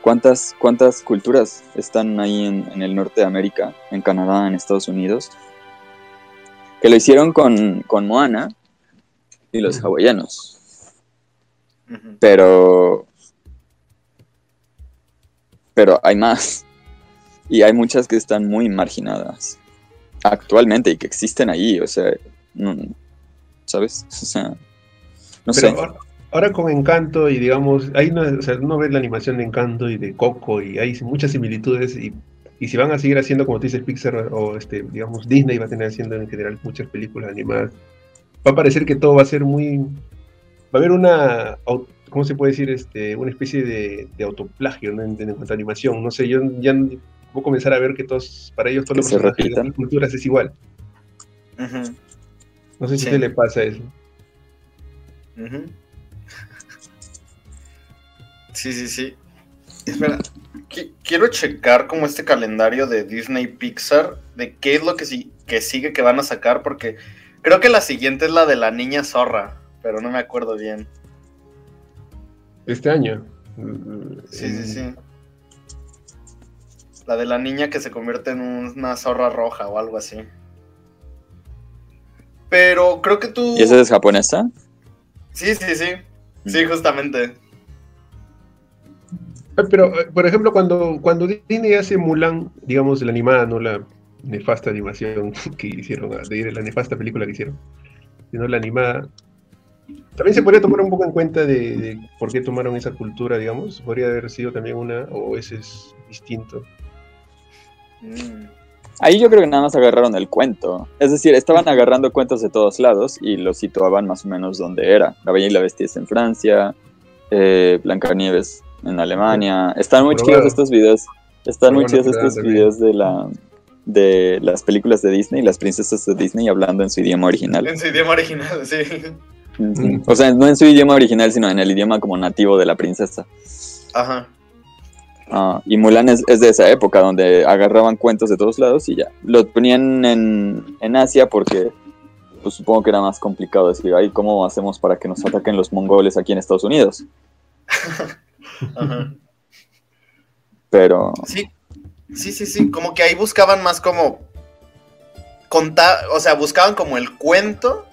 cuántas, cuántas culturas están ahí en, el norte de América, en Canadá, en Estados Unidos, que lo hicieron con, con Moana y los hawaianos. Pero. Pero hay más. Y hay muchas que están muy marginadas actualmente y que existen ahí, o sea, ¿sabes? [LAUGHS] O sea, no sé. Ahora, con Encanto y digamos, hay una, o sea, uno ve la animación de Encanto y de Coco y hay muchas similitudes y, y si van a seguir haciendo, como tú dices, Pixar o este, digamos, Disney va a tener haciendo en general muchas películas animadas, va a parecer que todo va a ser muy, va a haber una ¿cómo se puede decir? Este, una especie de, autoplagio ¿no? en, cuanto a animación. No sé, yo ya voy a comenzar a ver que todos, para ellos todos los personajes de las culturas es igual. No sé si te le pasa eso. Sí, sí, sí. Espera, quiero checar como este calendario de Disney Pixar, de qué es lo que, sí, que sigue que van a sacar, porque creo que la siguiente es la de la niña zorra, pero no me acuerdo bien este año. Sí, sí, sí. La de la niña que se convierte en una zorra roja o algo así. Pero creo que tú. ¿Y esa es japonesa? Sí, sí, sí. Sí, mm. justamente. Pero, eh, por ejemplo, cuando, cuando Disney hace Mulan, digamos, la animada, no la nefasta animación [LAUGHS] que hicieron, de la nefasta película que hicieron, sino la animada, también se podría tomar un poco en cuenta de, por qué tomaron esa cultura, digamos. Podría haber sido también una, o ese es distinto. Mm. Ahí yo creo que nada más agarraron el cuento. Es decir, estaban agarrando cuentos de todos lados y los situaban más o menos donde era. La Bella y la Bestia es en Francia, eh, Blancanieves en Alemania. Están muy chidos estos videos. Están muy chidos estos videos de la de las películas de Disney, las princesas de Disney hablando en su idioma original. En su idioma original, sí. O sea, no en su idioma original, sino en el idioma como nativo de la princesa. Ajá. Ah, y Mulan es, de esa época, donde agarraban cuentos de todos lados y ya. Lo ponían en, Asia porque, pues supongo que era más complicado decir, ay, ¿cómo hacemos para que nos ataquen los mongoles aquí en Estados Unidos? [LAUGHS] Ajá. Pero... Sí, sí, sí, sí, como que ahí buscaban más como contar, o sea, buscaban como el cuento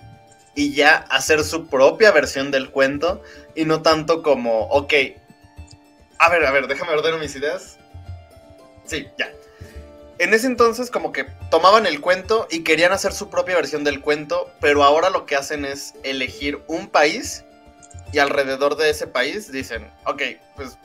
y ya hacer su propia versión del cuento y no tanto como, ok, a ver, a ver, déjame ordenar mis ideas. Sí, ya. en ese entonces como que tomaban el cuento y querían hacer su propia versión del cuento, pero ahora lo que hacen es elegir un país y alrededor de ese país dicen, ok, pues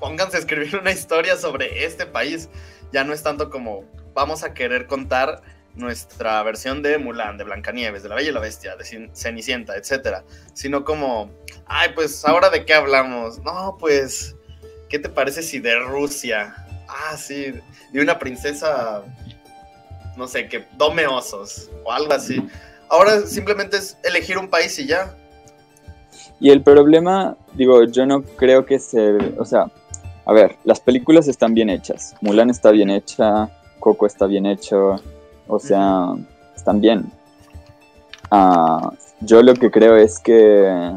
pónganse a escribir [LAUGHS] una historia sobre este país. Ya no es tanto como vamos a querer contar nuestra versión de Mulan, de Blancanieves, de La Bella y la Bestia, de Cenicienta, etcétera, sino como, ay, pues ahora de qué hablamos. No, pues, ¿qué te parece si de Rusia? Ah, sí, de una princesa, no sé, que tome osos o algo así. Ahora simplemente es elegir un país y ya. Y el problema, digo, yo no creo que se, o sea, a ver, las películas están bien hechas. Mulan está bien hecha, Coco está bien hecho, o sea, están bien. Ah, yo lo que creo es que...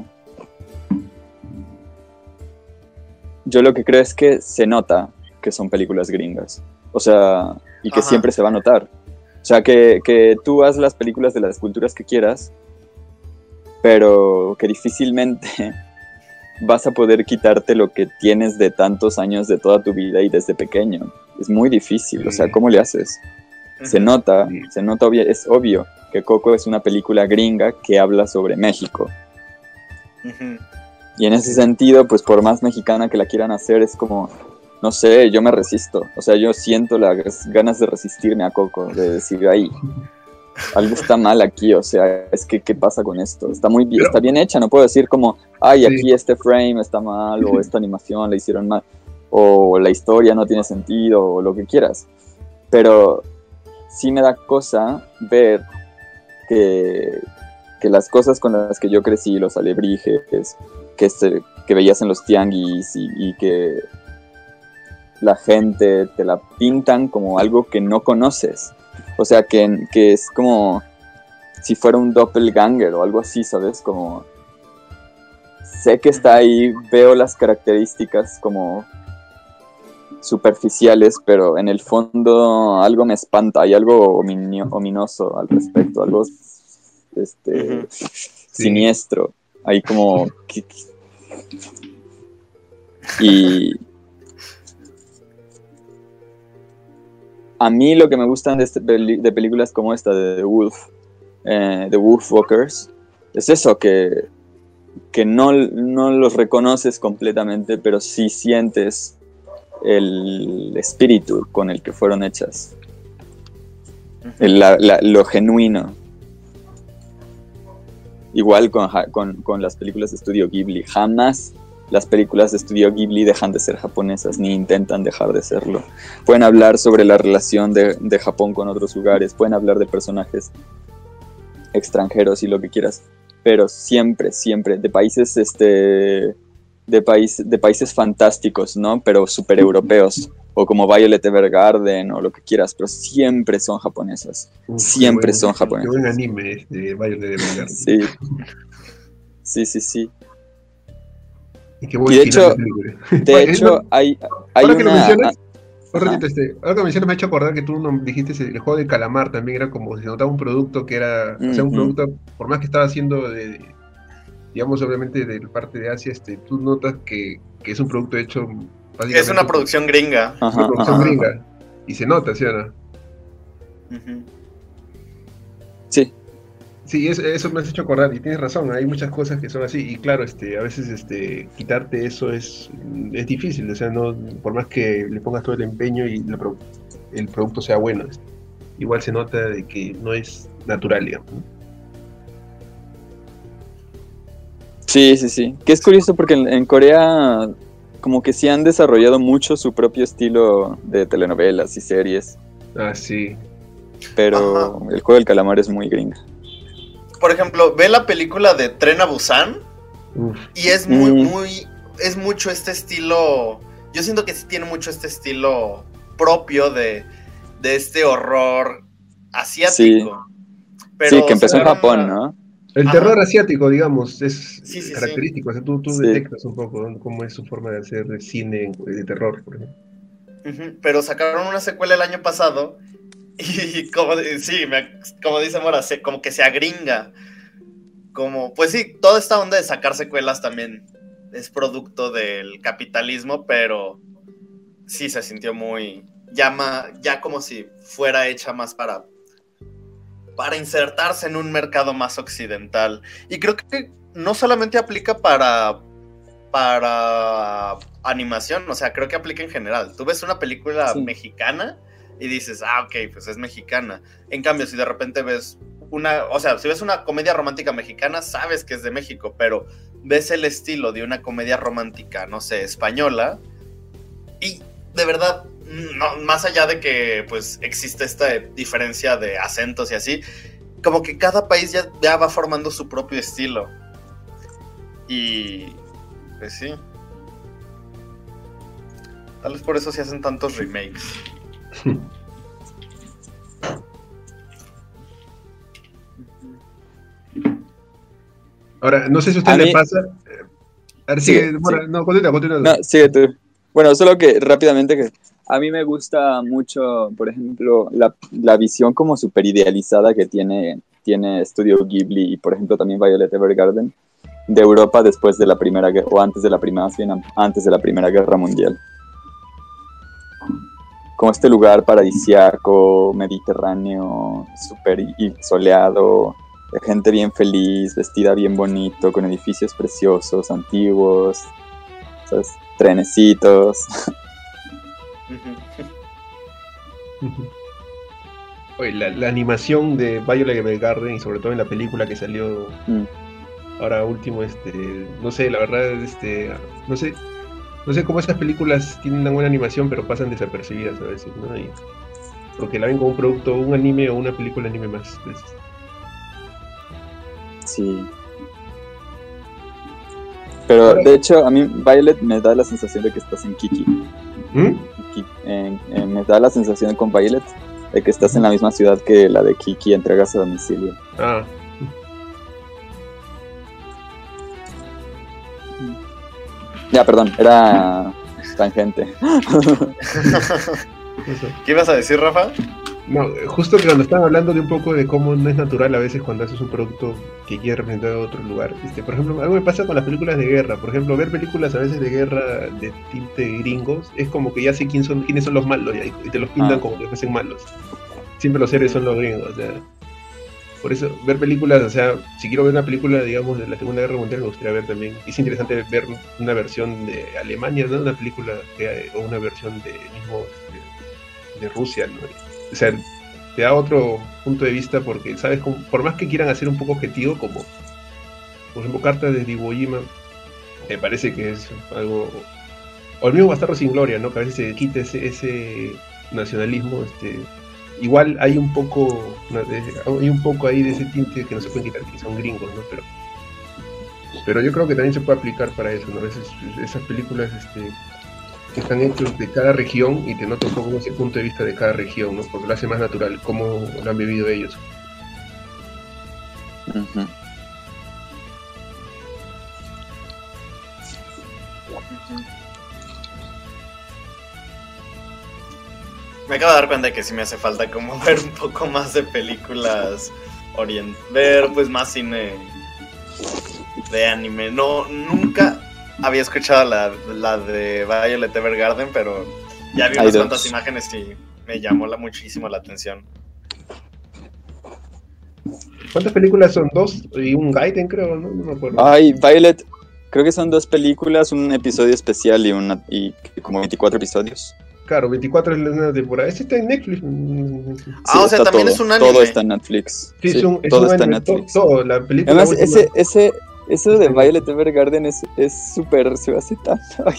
Yo lo que creo es que se nota que son películas gringas. O sea, y que siempre se va a notar. O sea, que, que tú haz las películas de las culturas que quieras, pero que difícilmente [LAUGHS] vas a poder quitarte lo que tienes de tantos años de toda tu vida y desde pequeño. Es muy difícil, o sea, ¿cómo le haces? Se nota, se nota, es obvio que Coco es una película gringa que habla sobre México. Y en ese sentido, pues por más mexicana que la quieran hacer, es como, no sé, yo me resisto. O sea, yo siento las ganas de resistirme a Coco, de decir, ahí, algo está mal aquí, o sea, es que, ¿qué pasa con esto? Está muy bien, está bien hecha, no puedo decir como, ay, aquí este frame está mal, o esta animación la hicieron mal, o la historia no tiene sentido, o lo que quieras. Pero sí me da cosa ver que, que las cosas con las que yo crecí, los alebrijes, que, se, que veías en los tianguis y, que la gente te la pintan como algo que no conoces o sea, que, que es como si fuera un doppelganger o algo así, ¿sabes? Como sé que está ahí, veo las características como superficiales, pero en el fondo algo me espanta, hay algo ominoso al respecto, algo este, siniestro, hay como... Y, a mí lo que me gustan de, este de películas como esta de The Wolf, eh, The Wolf Walkers, es eso, que, que no, no, los reconoces completamente, pero sí sientes el espíritu con el que fueron hechas, lo genuino. Igual con, con, con las películas de estudio Ghibli, jamás las películas de estudio Ghibli dejan de ser japonesas ni intentan dejar de serlo. Pueden hablar sobre la relación de, Japón con otros lugares, pueden hablar de personajes extranjeros y lo que quieras, pero siempre, siempre de países, este, de, país, de países fantásticos, ¿no? Pero super europeos, o como Violet Evergarden o lo que quieras, pero siempre son japonesas. siempre son japonesas. Qué buen anime de Violet Evergarden. Sí. Sí, sí, sí. Y, de hecho, de hecho hay, hay ahora Que lo mencionas, este, ahora que mencionas me ha hecho acordar que tú dijiste el juego de calamar también era como si se notaba un producto que era, o sea, un producto, por más que estaba haciendo de, digamos, obviamente de parte de Asia, este, tú notas que, que es un producto hecho... Es una producción gringa. una producción gringa. Y se nota, ¿sí o no? Sí, Sí, eso, me has hecho acordar y tienes razón, hay muchas cosas que son así y claro, este, a veces este, quitarte eso es, es difícil, o sea, no, por más que le pongas todo el empeño y el producto sea bueno, igual se nota de que no es natural, digamos. Sí, sí, sí, que es curioso porque en, Corea como que sí han desarrollado mucho su propio estilo de telenovelas y series. Ah, sí. Pero el juego del calamar es muy gringa por ejemplo, ve la película de Tren a Busan y es muy, mm. muy, es mucho este estilo, yo siento que sí tiene mucho este estilo propio de, de este horror asiático. Sí, que empezó en Japón, ¿no? El terror asiático, digamos, es característico. O sea, tú, tú detectas un poco cómo es su forma de hacer cine de terror, por ejemplo. Pero sacaron una secuela el año pasado y [LAUGHS] como, sí, como dice Mora, como que se agringa. Como, pues sí, toda esta onda de sacar secuelas también es producto del capitalismo, pero sí se sintió muy, ya, ma- ya como si fuera hecha más para, para insertarse en un mercado más occidental. Y creo que no solamente aplica para, para animación, o sea, creo que aplica en general. Tú ves una película Sí. mexicana y dices, ah, ok, pues es mexicana. En cambio, si de repente ves una, o sea, si ves una comedia romántica mexicana, sabes que es de México, pero ves el estilo de una comedia romántica, no sé, española, y de verdad, no, más allá de que pues existe esta diferencia de acentos y así, como que cada país ya, ya va formando su propio estilo. Y pues sí. Tal vez por eso se hacen tantos remakes. [LAUGHS] Ahora, no sé si a usted A le mí- pasa. eh, A ver, Sigue, sigue, bueno, sigue. no, continúa, continúa. No, sigue tú. Bueno, solo que rápidamente que a mí me gusta mucho, por ejemplo, la, la visión como super idealizada que tiene, tiene Studio Ghibli y, por ejemplo, también Violet Evergarden de Europa después de la Primera Guerra, o antes de la Primera, antes de la Primera Guerra Mundial. Como este lugar paradisiaco, mediterráneo, súper soleado, gente bien feliz, vestida bien bonito, con edificios preciosos, antiguos, trenecitos. [LAUGHS] Oye, la, la animación de Violet Evergarden y sobre todo en la película que salió Mm. ahora último, este, no sé, la verdad, este, no sé, no sé cómo esas películas tienen una buena animación pero pasan desapercibidas a veces, ¿no? Y- porque la ven como un producto, un anime o una película anime más. pues. Sí. Pero de hecho, a mí Violet me da la sensación de que estás en Kiki. ¿Mm? Me da la sensación con Violet de que estás en la misma ciudad que la de Kiki, entregas a domicilio. Ah, Ya, perdón, era tangente. [LAUGHS] ¿Qué ibas a decir, Rafa? No, justo que cuando están hablando de un poco de cómo no es natural a veces cuando haces un producto que quiere representar a otro lugar. Este, por ejemplo, algo me pasa con las películas de guerra. Por ejemplo, ver películas a veces de guerra de tinte gringos es como que ya sé quién son, quiénes son los malos ya, y te los pintan Ah. como que fuesen malos. Siempre los héroes son los gringos. o sea. Por eso, ver películas, o sea, si quiero ver una película, digamos, de la Segunda Guerra Mundial, me gustaría ver también. Es interesante ver una versión de Alemania, ¿no? Una película que- o una versión de mismo este, de Rusia, ¿no? O sea, te da otro punto de vista porque, ¿sabes? Por más que quieran hacer un poco objetivo, como por ejemplo, cartas de Iwo Jima, me parece que es algo. O el mismo Bastardo sin Gloria, ¿no? Que a veces se quite ese, ese nacionalismo, este. Igual hay un poco, hay un poco ahí de ese tinte que no se puede quitar, que son gringos, ¿no? Pero, pero yo creo que también se puede aplicar para eso, ¿no? Esas películas, este, que están hechos de cada región y te notas un poco ese punto de vista de cada región, ¿no? Porque lo hace más natural, cómo lo han vivido ellos. Me acabo de dar cuenta que sí me hace falta como [LAUGHS] ver un poco más de películas orient ver pues más cine de anime. No, nunca había escuchado la, la de Violet Evergarden, pero ya vi unas dos. cuantas imágenes y me llamó la, muchísimo la atención. ¿Cuántas películas son? ¿Dos? Y un Gaiden, creo, ¿no? No me acuerdo. Ay, Violet, creo que son dos películas, un episodio especial y una y como 24 episodios. Claro, 24 es la una temporada. Este está en Netflix. Ah, o sea, también todo, es un anime. Todo está en Netflix. Sí, Sí, es un, es todo un está en Netflix. Todo, la película. Además, ese, eso de Violet Evergarden es es súper, se me hace tan... [LAUGHS] ay.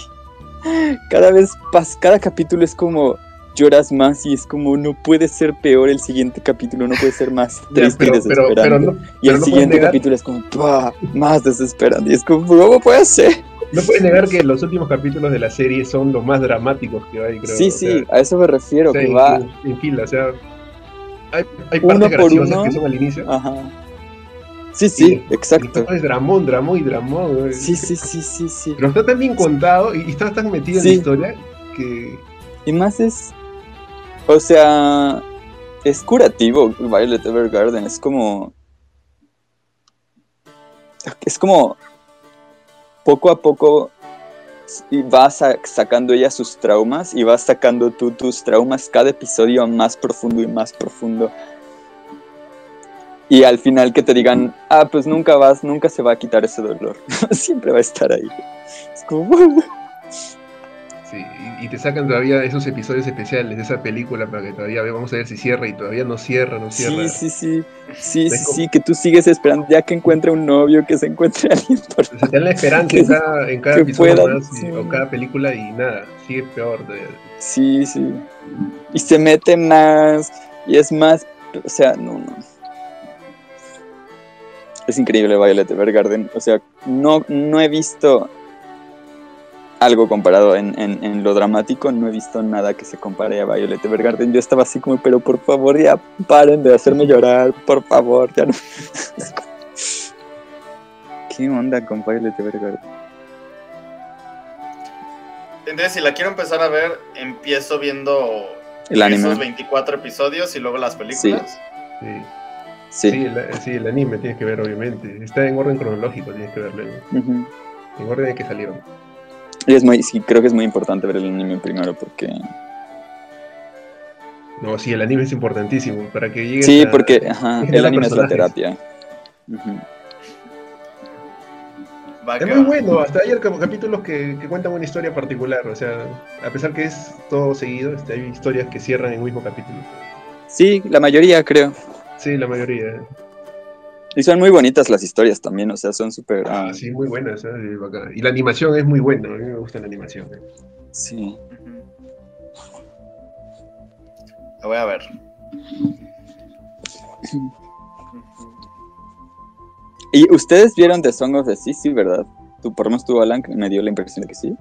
Cada vez, pas, cada capítulo es como lloras más y es como no puede ser peor el siguiente capítulo, no puede ser más [LAUGHS] Ya, triste pero, y pero, desesperante. pero no, y pero el no siguiente capítulo es como más desesperante. Y es como, ¿cómo puede ser? no puedes negar que los últimos capítulos de la serie son los más dramáticos que hay, creo. sí, sí, sea, a eso me refiero, o sea, que en, va... en- en fila, o sea. Hay, hay Uno partes por graciosas uno. que son al inicio. Ajá. Sí, sí, y exacto. Es dramón, dramón y dramón. Sí, sí, sí, sí, sí. Pero está tan bien contado y, está tan metido en la historia que. Y más es. O sea. Es curativo Violet Evergarden. Es como. Es como. Poco a poco y va sa- sacando ella sus traumas y vas sacando tú tus traumas cada episodio más profundo y más profundo. Y al final que te digan, ah, pues nunca vas, nunca se va a quitar ese dolor. [LAUGHS] Siempre va a estar ahí. Es como, [LAUGHS] Sí, y, y te sacan todavía esos episodios especiales de esa película para que todavía vamos a ver si cierra y todavía no cierra, no cierra. sí, sí, sí. Sí, sí, como- sí, que tú sigues esperando ya que encuentre un novio, que se encuentre [LAUGHS] alguien por O sea, te dan la esperanza en cada, en cada Que episodio puedan, más sí. o cada película y nada, sigue peor. de- Sí, sí. Y se mete más. Y es más. O sea, no, no. Es increíble Violet Evergarden. O sea, no, no he visto algo comparado en, en, en lo dramático. No he visto nada que se compare a Violet Evergarden. Yo estaba así como, pero por favor ya paren de hacerme llorar. Por favor, ya no. [LAUGHS] ¿Qué onda con Violet Evergarden? Entonces, si la quiero empezar a ver, empiezo viendo El anime. esos 24 episodios y luego las películas. Sí. Sí. Sí, el, sí, el anime tienes que ver, obviamente. Está en orden cronológico, tienes que verlo. En, Ujú. en orden de que salieron. Y es muy, sí, creo que es muy importante ver el anime primero porque... No, sí, el anime es importantísimo para que llegue Sí, porque ajá, es de el anime es la terapia. Ujú. Va Es que muy bueno, hasta hay cap- capítulos que, que cuentan una historia particular, o sea, a pesar que es todo seguido, este, hay historias que cierran en un mismo capítulo. Sí, la mayoría creo. Sí, la mayoría. Y son muy bonitas las historias también, o sea, son súper... Ah, sí, muy buenas, ¿eh? Y la animación es muy buena, a mí me gusta la animación. ¿eh? Sí. La voy a ver. ¿Y ustedes vieron The Song of the Sea? Sí, ¿verdad? Tú, por lo menos tú, Alan, me dio la impresión de que sí.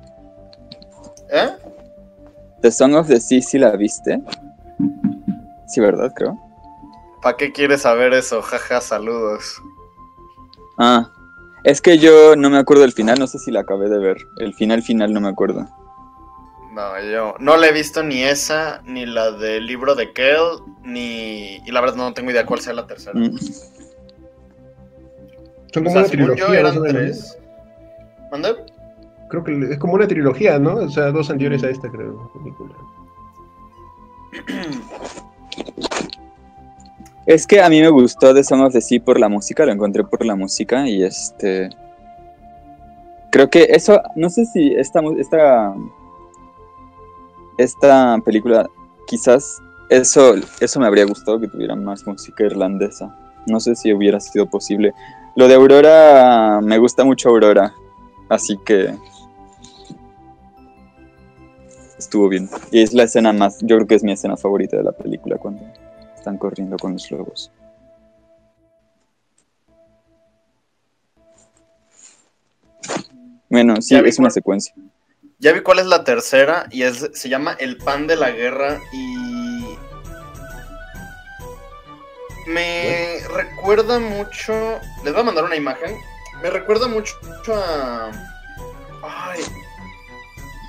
¿Eh? The Song of the Sea, ¿sí la viste? Sí, ¿verdad? Creo. ¿Para qué quieres saber eso? Jaja, saludos. Ah, es que yo no me acuerdo del final, no sé si la acabé de ver. El final final no me acuerdo. No, yo no la he visto ni esa, ni la del libro de Kel, ni... Y la verdad no tengo idea cuál sea la tercera. Mm. Son O como sea, una según trilogía. yo eran o tres. ¿Mande? Creo que es como una trilogía, ¿no? O sea, dos anteriores a esta, creo. película. [CLEARS THROAT] Es que a mí me gustó The Song of the Sea por la música, lo encontré por la música y este... Creo que eso, no sé si esta, esta, esta película, quizás eso, eso me habría gustado que tuviera más música irlandesa. No sé si hubiera sido posible. Lo de Aurora, me gusta mucho Aurora, así que estuvo bien. Y es la escena más, yo creo que es mi escena favorita de la película cuando están corriendo con los lobos. Bueno, sí, es una cuál- secuencia. Ya vi cuál es la tercera y es se llama El pan de la guerra y me recuerda mucho, les voy a mandar una imagen. Me recuerda mucho a ay,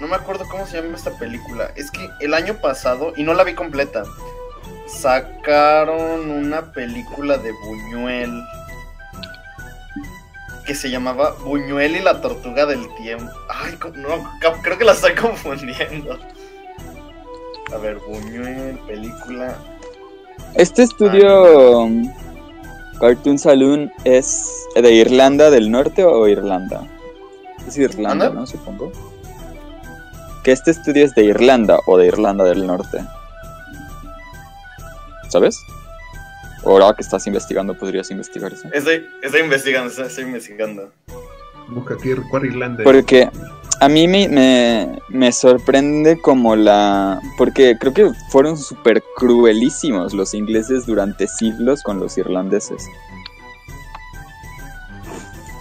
no me acuerdo cómo se llama esta película. Es que el año pasado y no la vi completa. Sacaron una película de Buñuel que se llamaba Buñuel y la tortuga del tiempo. Ay, no, creo que la estoy [LAUGHS] confundiendo. A ver, Buñuel, película. Este estudio um, Cartoon Saloon es de Irlanda del Norte o Irlanda? Es Irlanda, ¿Anda? ¿no? Supongo. Que este estudio es de Irlanda o de Irlanda del Norte. ¿Sabes? Ahora que estás investigando, podrías investigar eso. Estoy, estoy investigando, estoy, estoy investigando. Busca aquí cuál Irlanda. Porque a mí me, me, me sorprende como la... Porque creo que fueron súper cruelísimos los ingleses durante siglos con los irlandeses.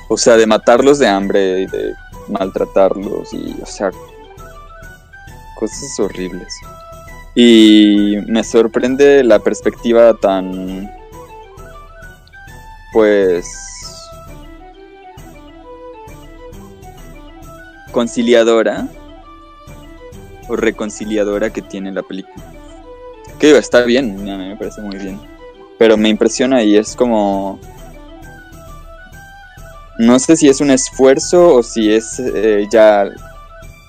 O sea, de matarlos de hambre y de maltratarlos y, o sea, cosas horribles. Y me sorprende la perspectiva tan... Pues conciliadora o reconciliadora que tiene la película. Que está bien, a mí me parece muy bien. Pero me impresiona y es como... No sé si es un esfuerzo o si es eh, ya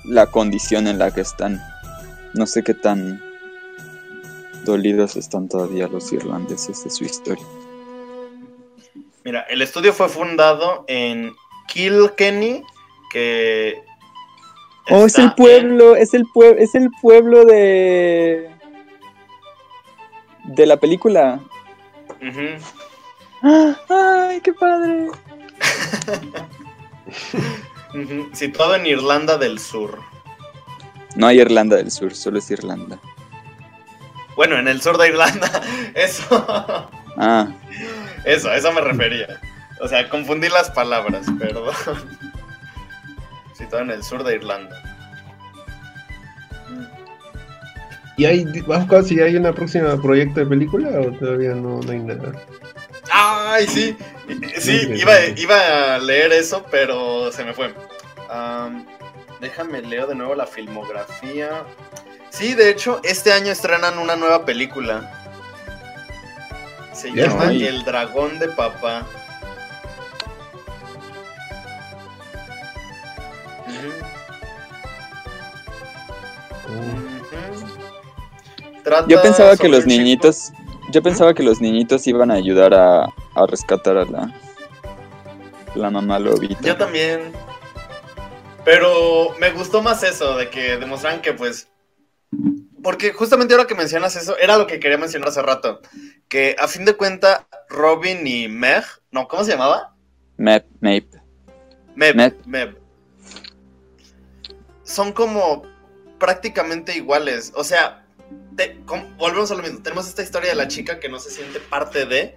la condición en la que están. No sé qué tan dolidos están todavía los irlandeses de su historia. Mira, el estudio fue fundado en Kilkenny, que... Oh, es el en- pueblo, es el pueblo, es el pueblo de de la película. ¡Ah! ¡Ay, qué padre! [LAUGHS] Situado en Irlanda del Sur. No hay Irlanda del Sur, solo es Irlanda. Bueno, en el sur de Irlanda. [LAUGHS] Eso. Ah, Eso, a eso me refería. O sea, confundí las palabras, perdón. Situado en el sur de Irlanda. ¿Y hay, buscado si hay una próxima proyecto de película o todavía no, no hay nada? ¡Ay, sí! Sí, iba, iba a leer eso, pero se me fue. Am, déjame leo de nuevo la filmografía. Sí, de hecho, este año estrenan una nueva película. Se llama. El dragón de papá. Yo pensaba que los niñitos, yo pensaba que los niñitos iban a ayudar a, a rescatar a la la mamá lobita. Yo también. Pero me gustó más eso, de que demostraran que pues... Porque justamente ahora que mencionas eso, era lo que quería mencionar hace rato. Que a fin de cuenta, Robin y Meg, no, ¿cómo se llamaba? Mep. Meb, Meg. Meb. Son como prácticamente iguales. O sea, te- volvemos a lo mismo. Tenemos esta historia de la chica que no se siente parte de,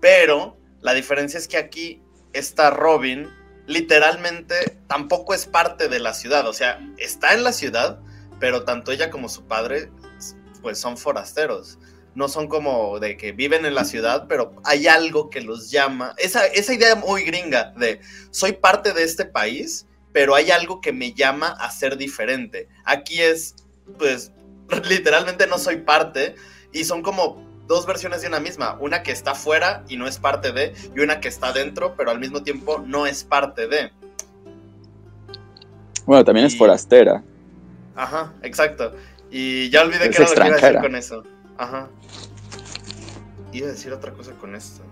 pero la diferencia es que aquí esta Robin literalmente tampoco es parte de la ciudad. O sea, está en la ciudad, pero tanto ella como su padre pues son forasteros. No son como de que viven en la ciudad, pero hay algo que los llama. Esa, esa idea muy gringa de soy parte de este país, pero hay algo que me llama a ser diferente. Aquí es, pues, [LAUGHS] literalmente no soy parte y son como dos versiones de una misma. Una que está fuera y no es parte de, y una que está dentro, pero al mismo tiempo no es parte de. Bueno, también es forastera. Ajá, exacto. Y ya olvidé Es qué era lo que iba a decir con eso. Ajá. Iba a decir otra cosa con esto.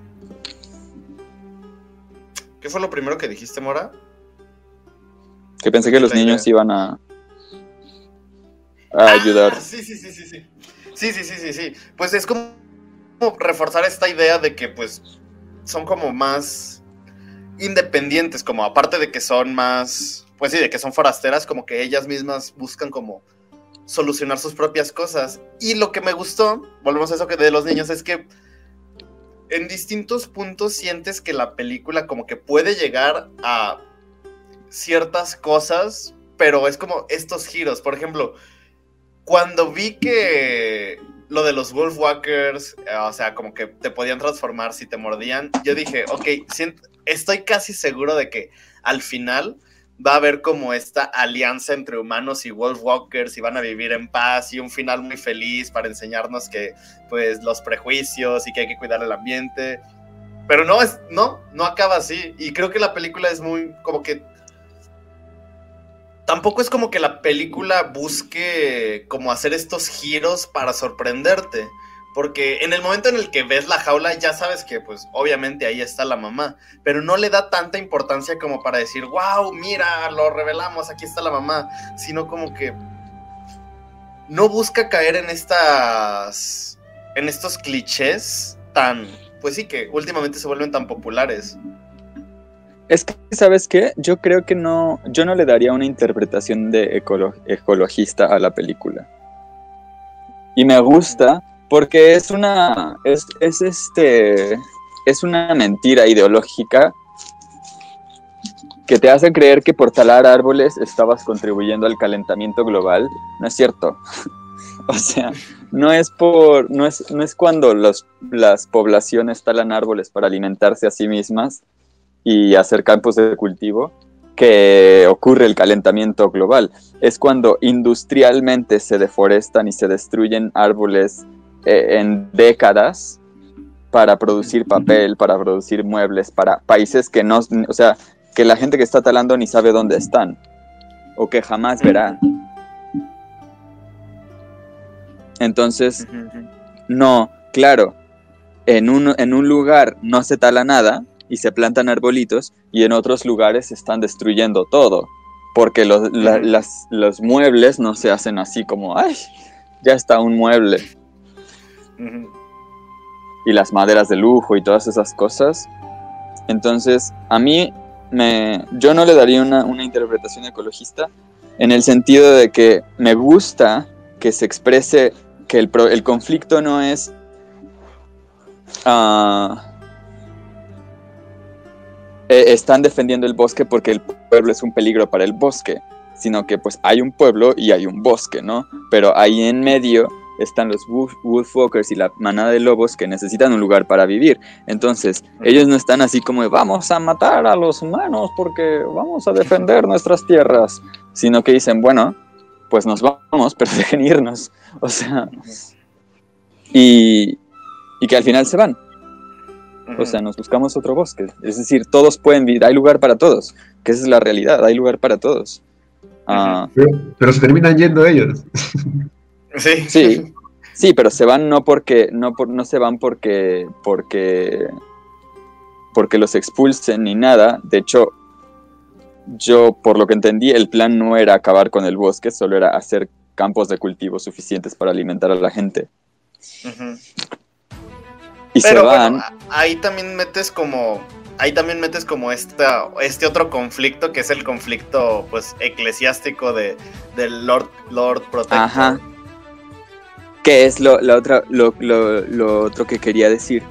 ¿Qué fue lo primero que dijiste, Mora? Que pensé que los niños iban a a ayudar. Ah, [LAUGHS] sí, sí, sí, sí, sí. Sí, sí, sí, sí, sí. Pues es como reforzar esta idea de que pues son como más independientes, como aparte de que son más, pues sí, de que son forasteras, como que ellas mismas buscan como solucionar sus propias cosas. Y lo que me gustó, volvemos a eso que de los niños, es que en distintos puntos sientes que la película como que puede llegar a ciertas cosas, pero es como estos giros. Por ejemplo, cuando vi que lo de los Wolfwalkers, eh, o sea, como que te podían transformar si te mordían, yo dije, ok, estoy casi seguro de que al final va a haber como esta alianza entre humanos y Wolfwalkers y van a vivir en paz y un final muy feliz para enseñarnos que, pues, los prejuicios y que hay que cuidar el ambiente. Pero no, es, no, no acaba así. Y creo que la película es muy, como que tampoco es como que la película busque como hacer estos giros para sorprenderte. Porque en el momento en el que ves la jaula ya sabes que pues obviamente ahí está la mamá. Pero no le da tanta importancia como para decir, wow, mira, lo revelamos, aquí está la mamá. Sino como que no busca caer en estas... en estos clichés tan... Pues sí, que últimamente se vuelven tan populares. Es que, ¿sabes qué? Yo creo que no, yo no le daría una interpretación de ecolo- ecologista a la película. Y me gusta porque es una, es, es este, es una mentira ideológica que te hace creer que por talar árboles estabas contribuyendo al calentamiento global. No es cierto. [LAUGHS] o sea, no es por, no es, no es cuando los, las poblaciones talan árboles para alimentarse a sí mismas y hacer campos de cultivo que ocurre el calentamiento global. Es cuando industrialmente se deforestan y se destruyen árboles eh, en décadas para producir papel, para producir muebles, para países que no, o sea, que la gente que está talando ni sabe dónde están. o que jamás verá. Entonces, no, claro, en un, en un lugar no se tala nada y se plantan arbolitos y en otros lugares se están destruyendo todo, porque los, la- Ujú. las- los muebles no se hacen así como, ay, ya está un mueble. Y las maderas de lujo y todas esas cosas. Entonces, a mí, me, yo no le daría una, una interpretación ecologista en el sentido de que me gusta que se exprese que el, el conflicto no es... ah, eh, están defendiendo el bosque porque el pueblo es un peligro para el bosque, sino que pues hay un pueblo y hay un bosque, ¿no? Pero ahí en medio están los wolf- wolfwalkers y la manada de lobos que necesitan un lugar para vivir. Entonces, ellos no están así como vamos a matar a los humanos porque vamos a defender nuestras tierras, sino que dicen, bueno, pues nos vamos, [LAUGHS] pero dejen irnos. O sea, y, y que al final se van. O sea, nos buscamos otro bosque. Es decir, todos pueden vivir, hay lugar para todos, que esa es la realidad, hay lugar para todos. Ah, Pero, pero se terminan yendo ellos. [LAUGHS] Sí. Sí, [LAUGHS] sí, pero se van no porque, no por, no se van porque, porque, porque los expulsen ni nada. De hecho, yo, por lo que entendí, el plan no era acabar con el bosque, solo era hacer campos de cultivo suficientes para alimentar a la gente. Y se van. bueno, ahí también metes como ahí también metes como esta este otro conflicto que es el conflicto pues eclesiástico de del Lord Lord Protector. Ajá. ¿Qué es lo, la otra, lo, lo- otro que quería decir?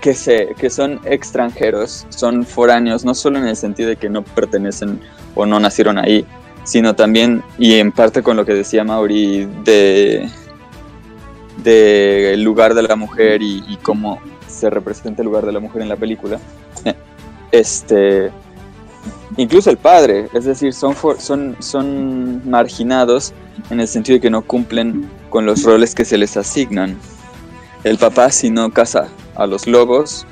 Que, se, que son extranjeros, son foráneos, no solo en el sentido de que no pertenecen o no nacieron ahí, sino también, y en parte con lo que decía Mauri, de del lugar de la mujer y, y cómo se representa el lugar de la mujer en la película. Eh, Este, incluso el padre, es decir, son, for- son, son marginados en el sentido de que no cumplen con los roles que se les asignan. El papá, si no caza a los lobos,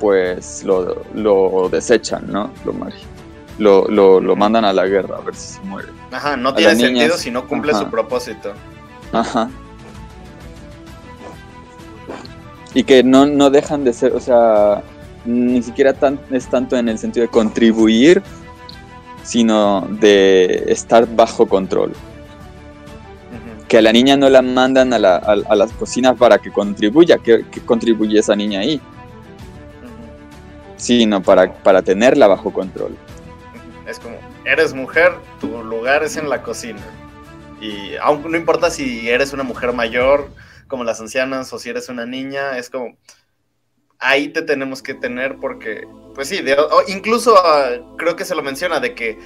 pues lo, lo desechan, ¿no? Lo, lo, lo, lo mandan a la guerra a ver si se muere. Ajá, no a tiene niñas, sentido si no cumple ajá. su propósito. Ajá. Y que no, no dejan de ser, o sea, ni siquiera tan, es tanto en el sentido de contribuir, sino de estar bajo control. Que a la niña no la mandan a, la, a, a las cocinas para que contribuya, que, que contribuye esa niña ahí, sino para, para tenerla bajo control. Es como, eres mujer, tu lugar es en la cocina. Y aunque no importa si eres una mujer mayor, como las ancianas, o si eres una niña, es como, ahí te tenemos que tener porque, pues sí, de- incluso ah, creo que se lo menciona de que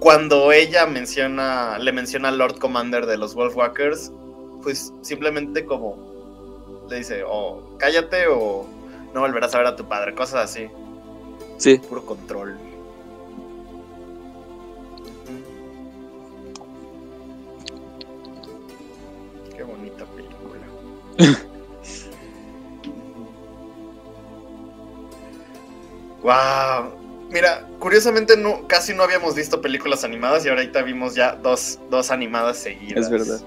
cuando ella menciona, le menciona al Lord Commander de los Wolfwalkers, pues simplemente como le dice, o cállate o no volverás a ver a tu padre, cosas así, Sí, puro control. Qué bonita película. [LAUGHS] wow. Mira, curiosamente no, casi no habíamos visto películas animadas y ahorita vimos ya dos, dos animadas seguidas. es verdad.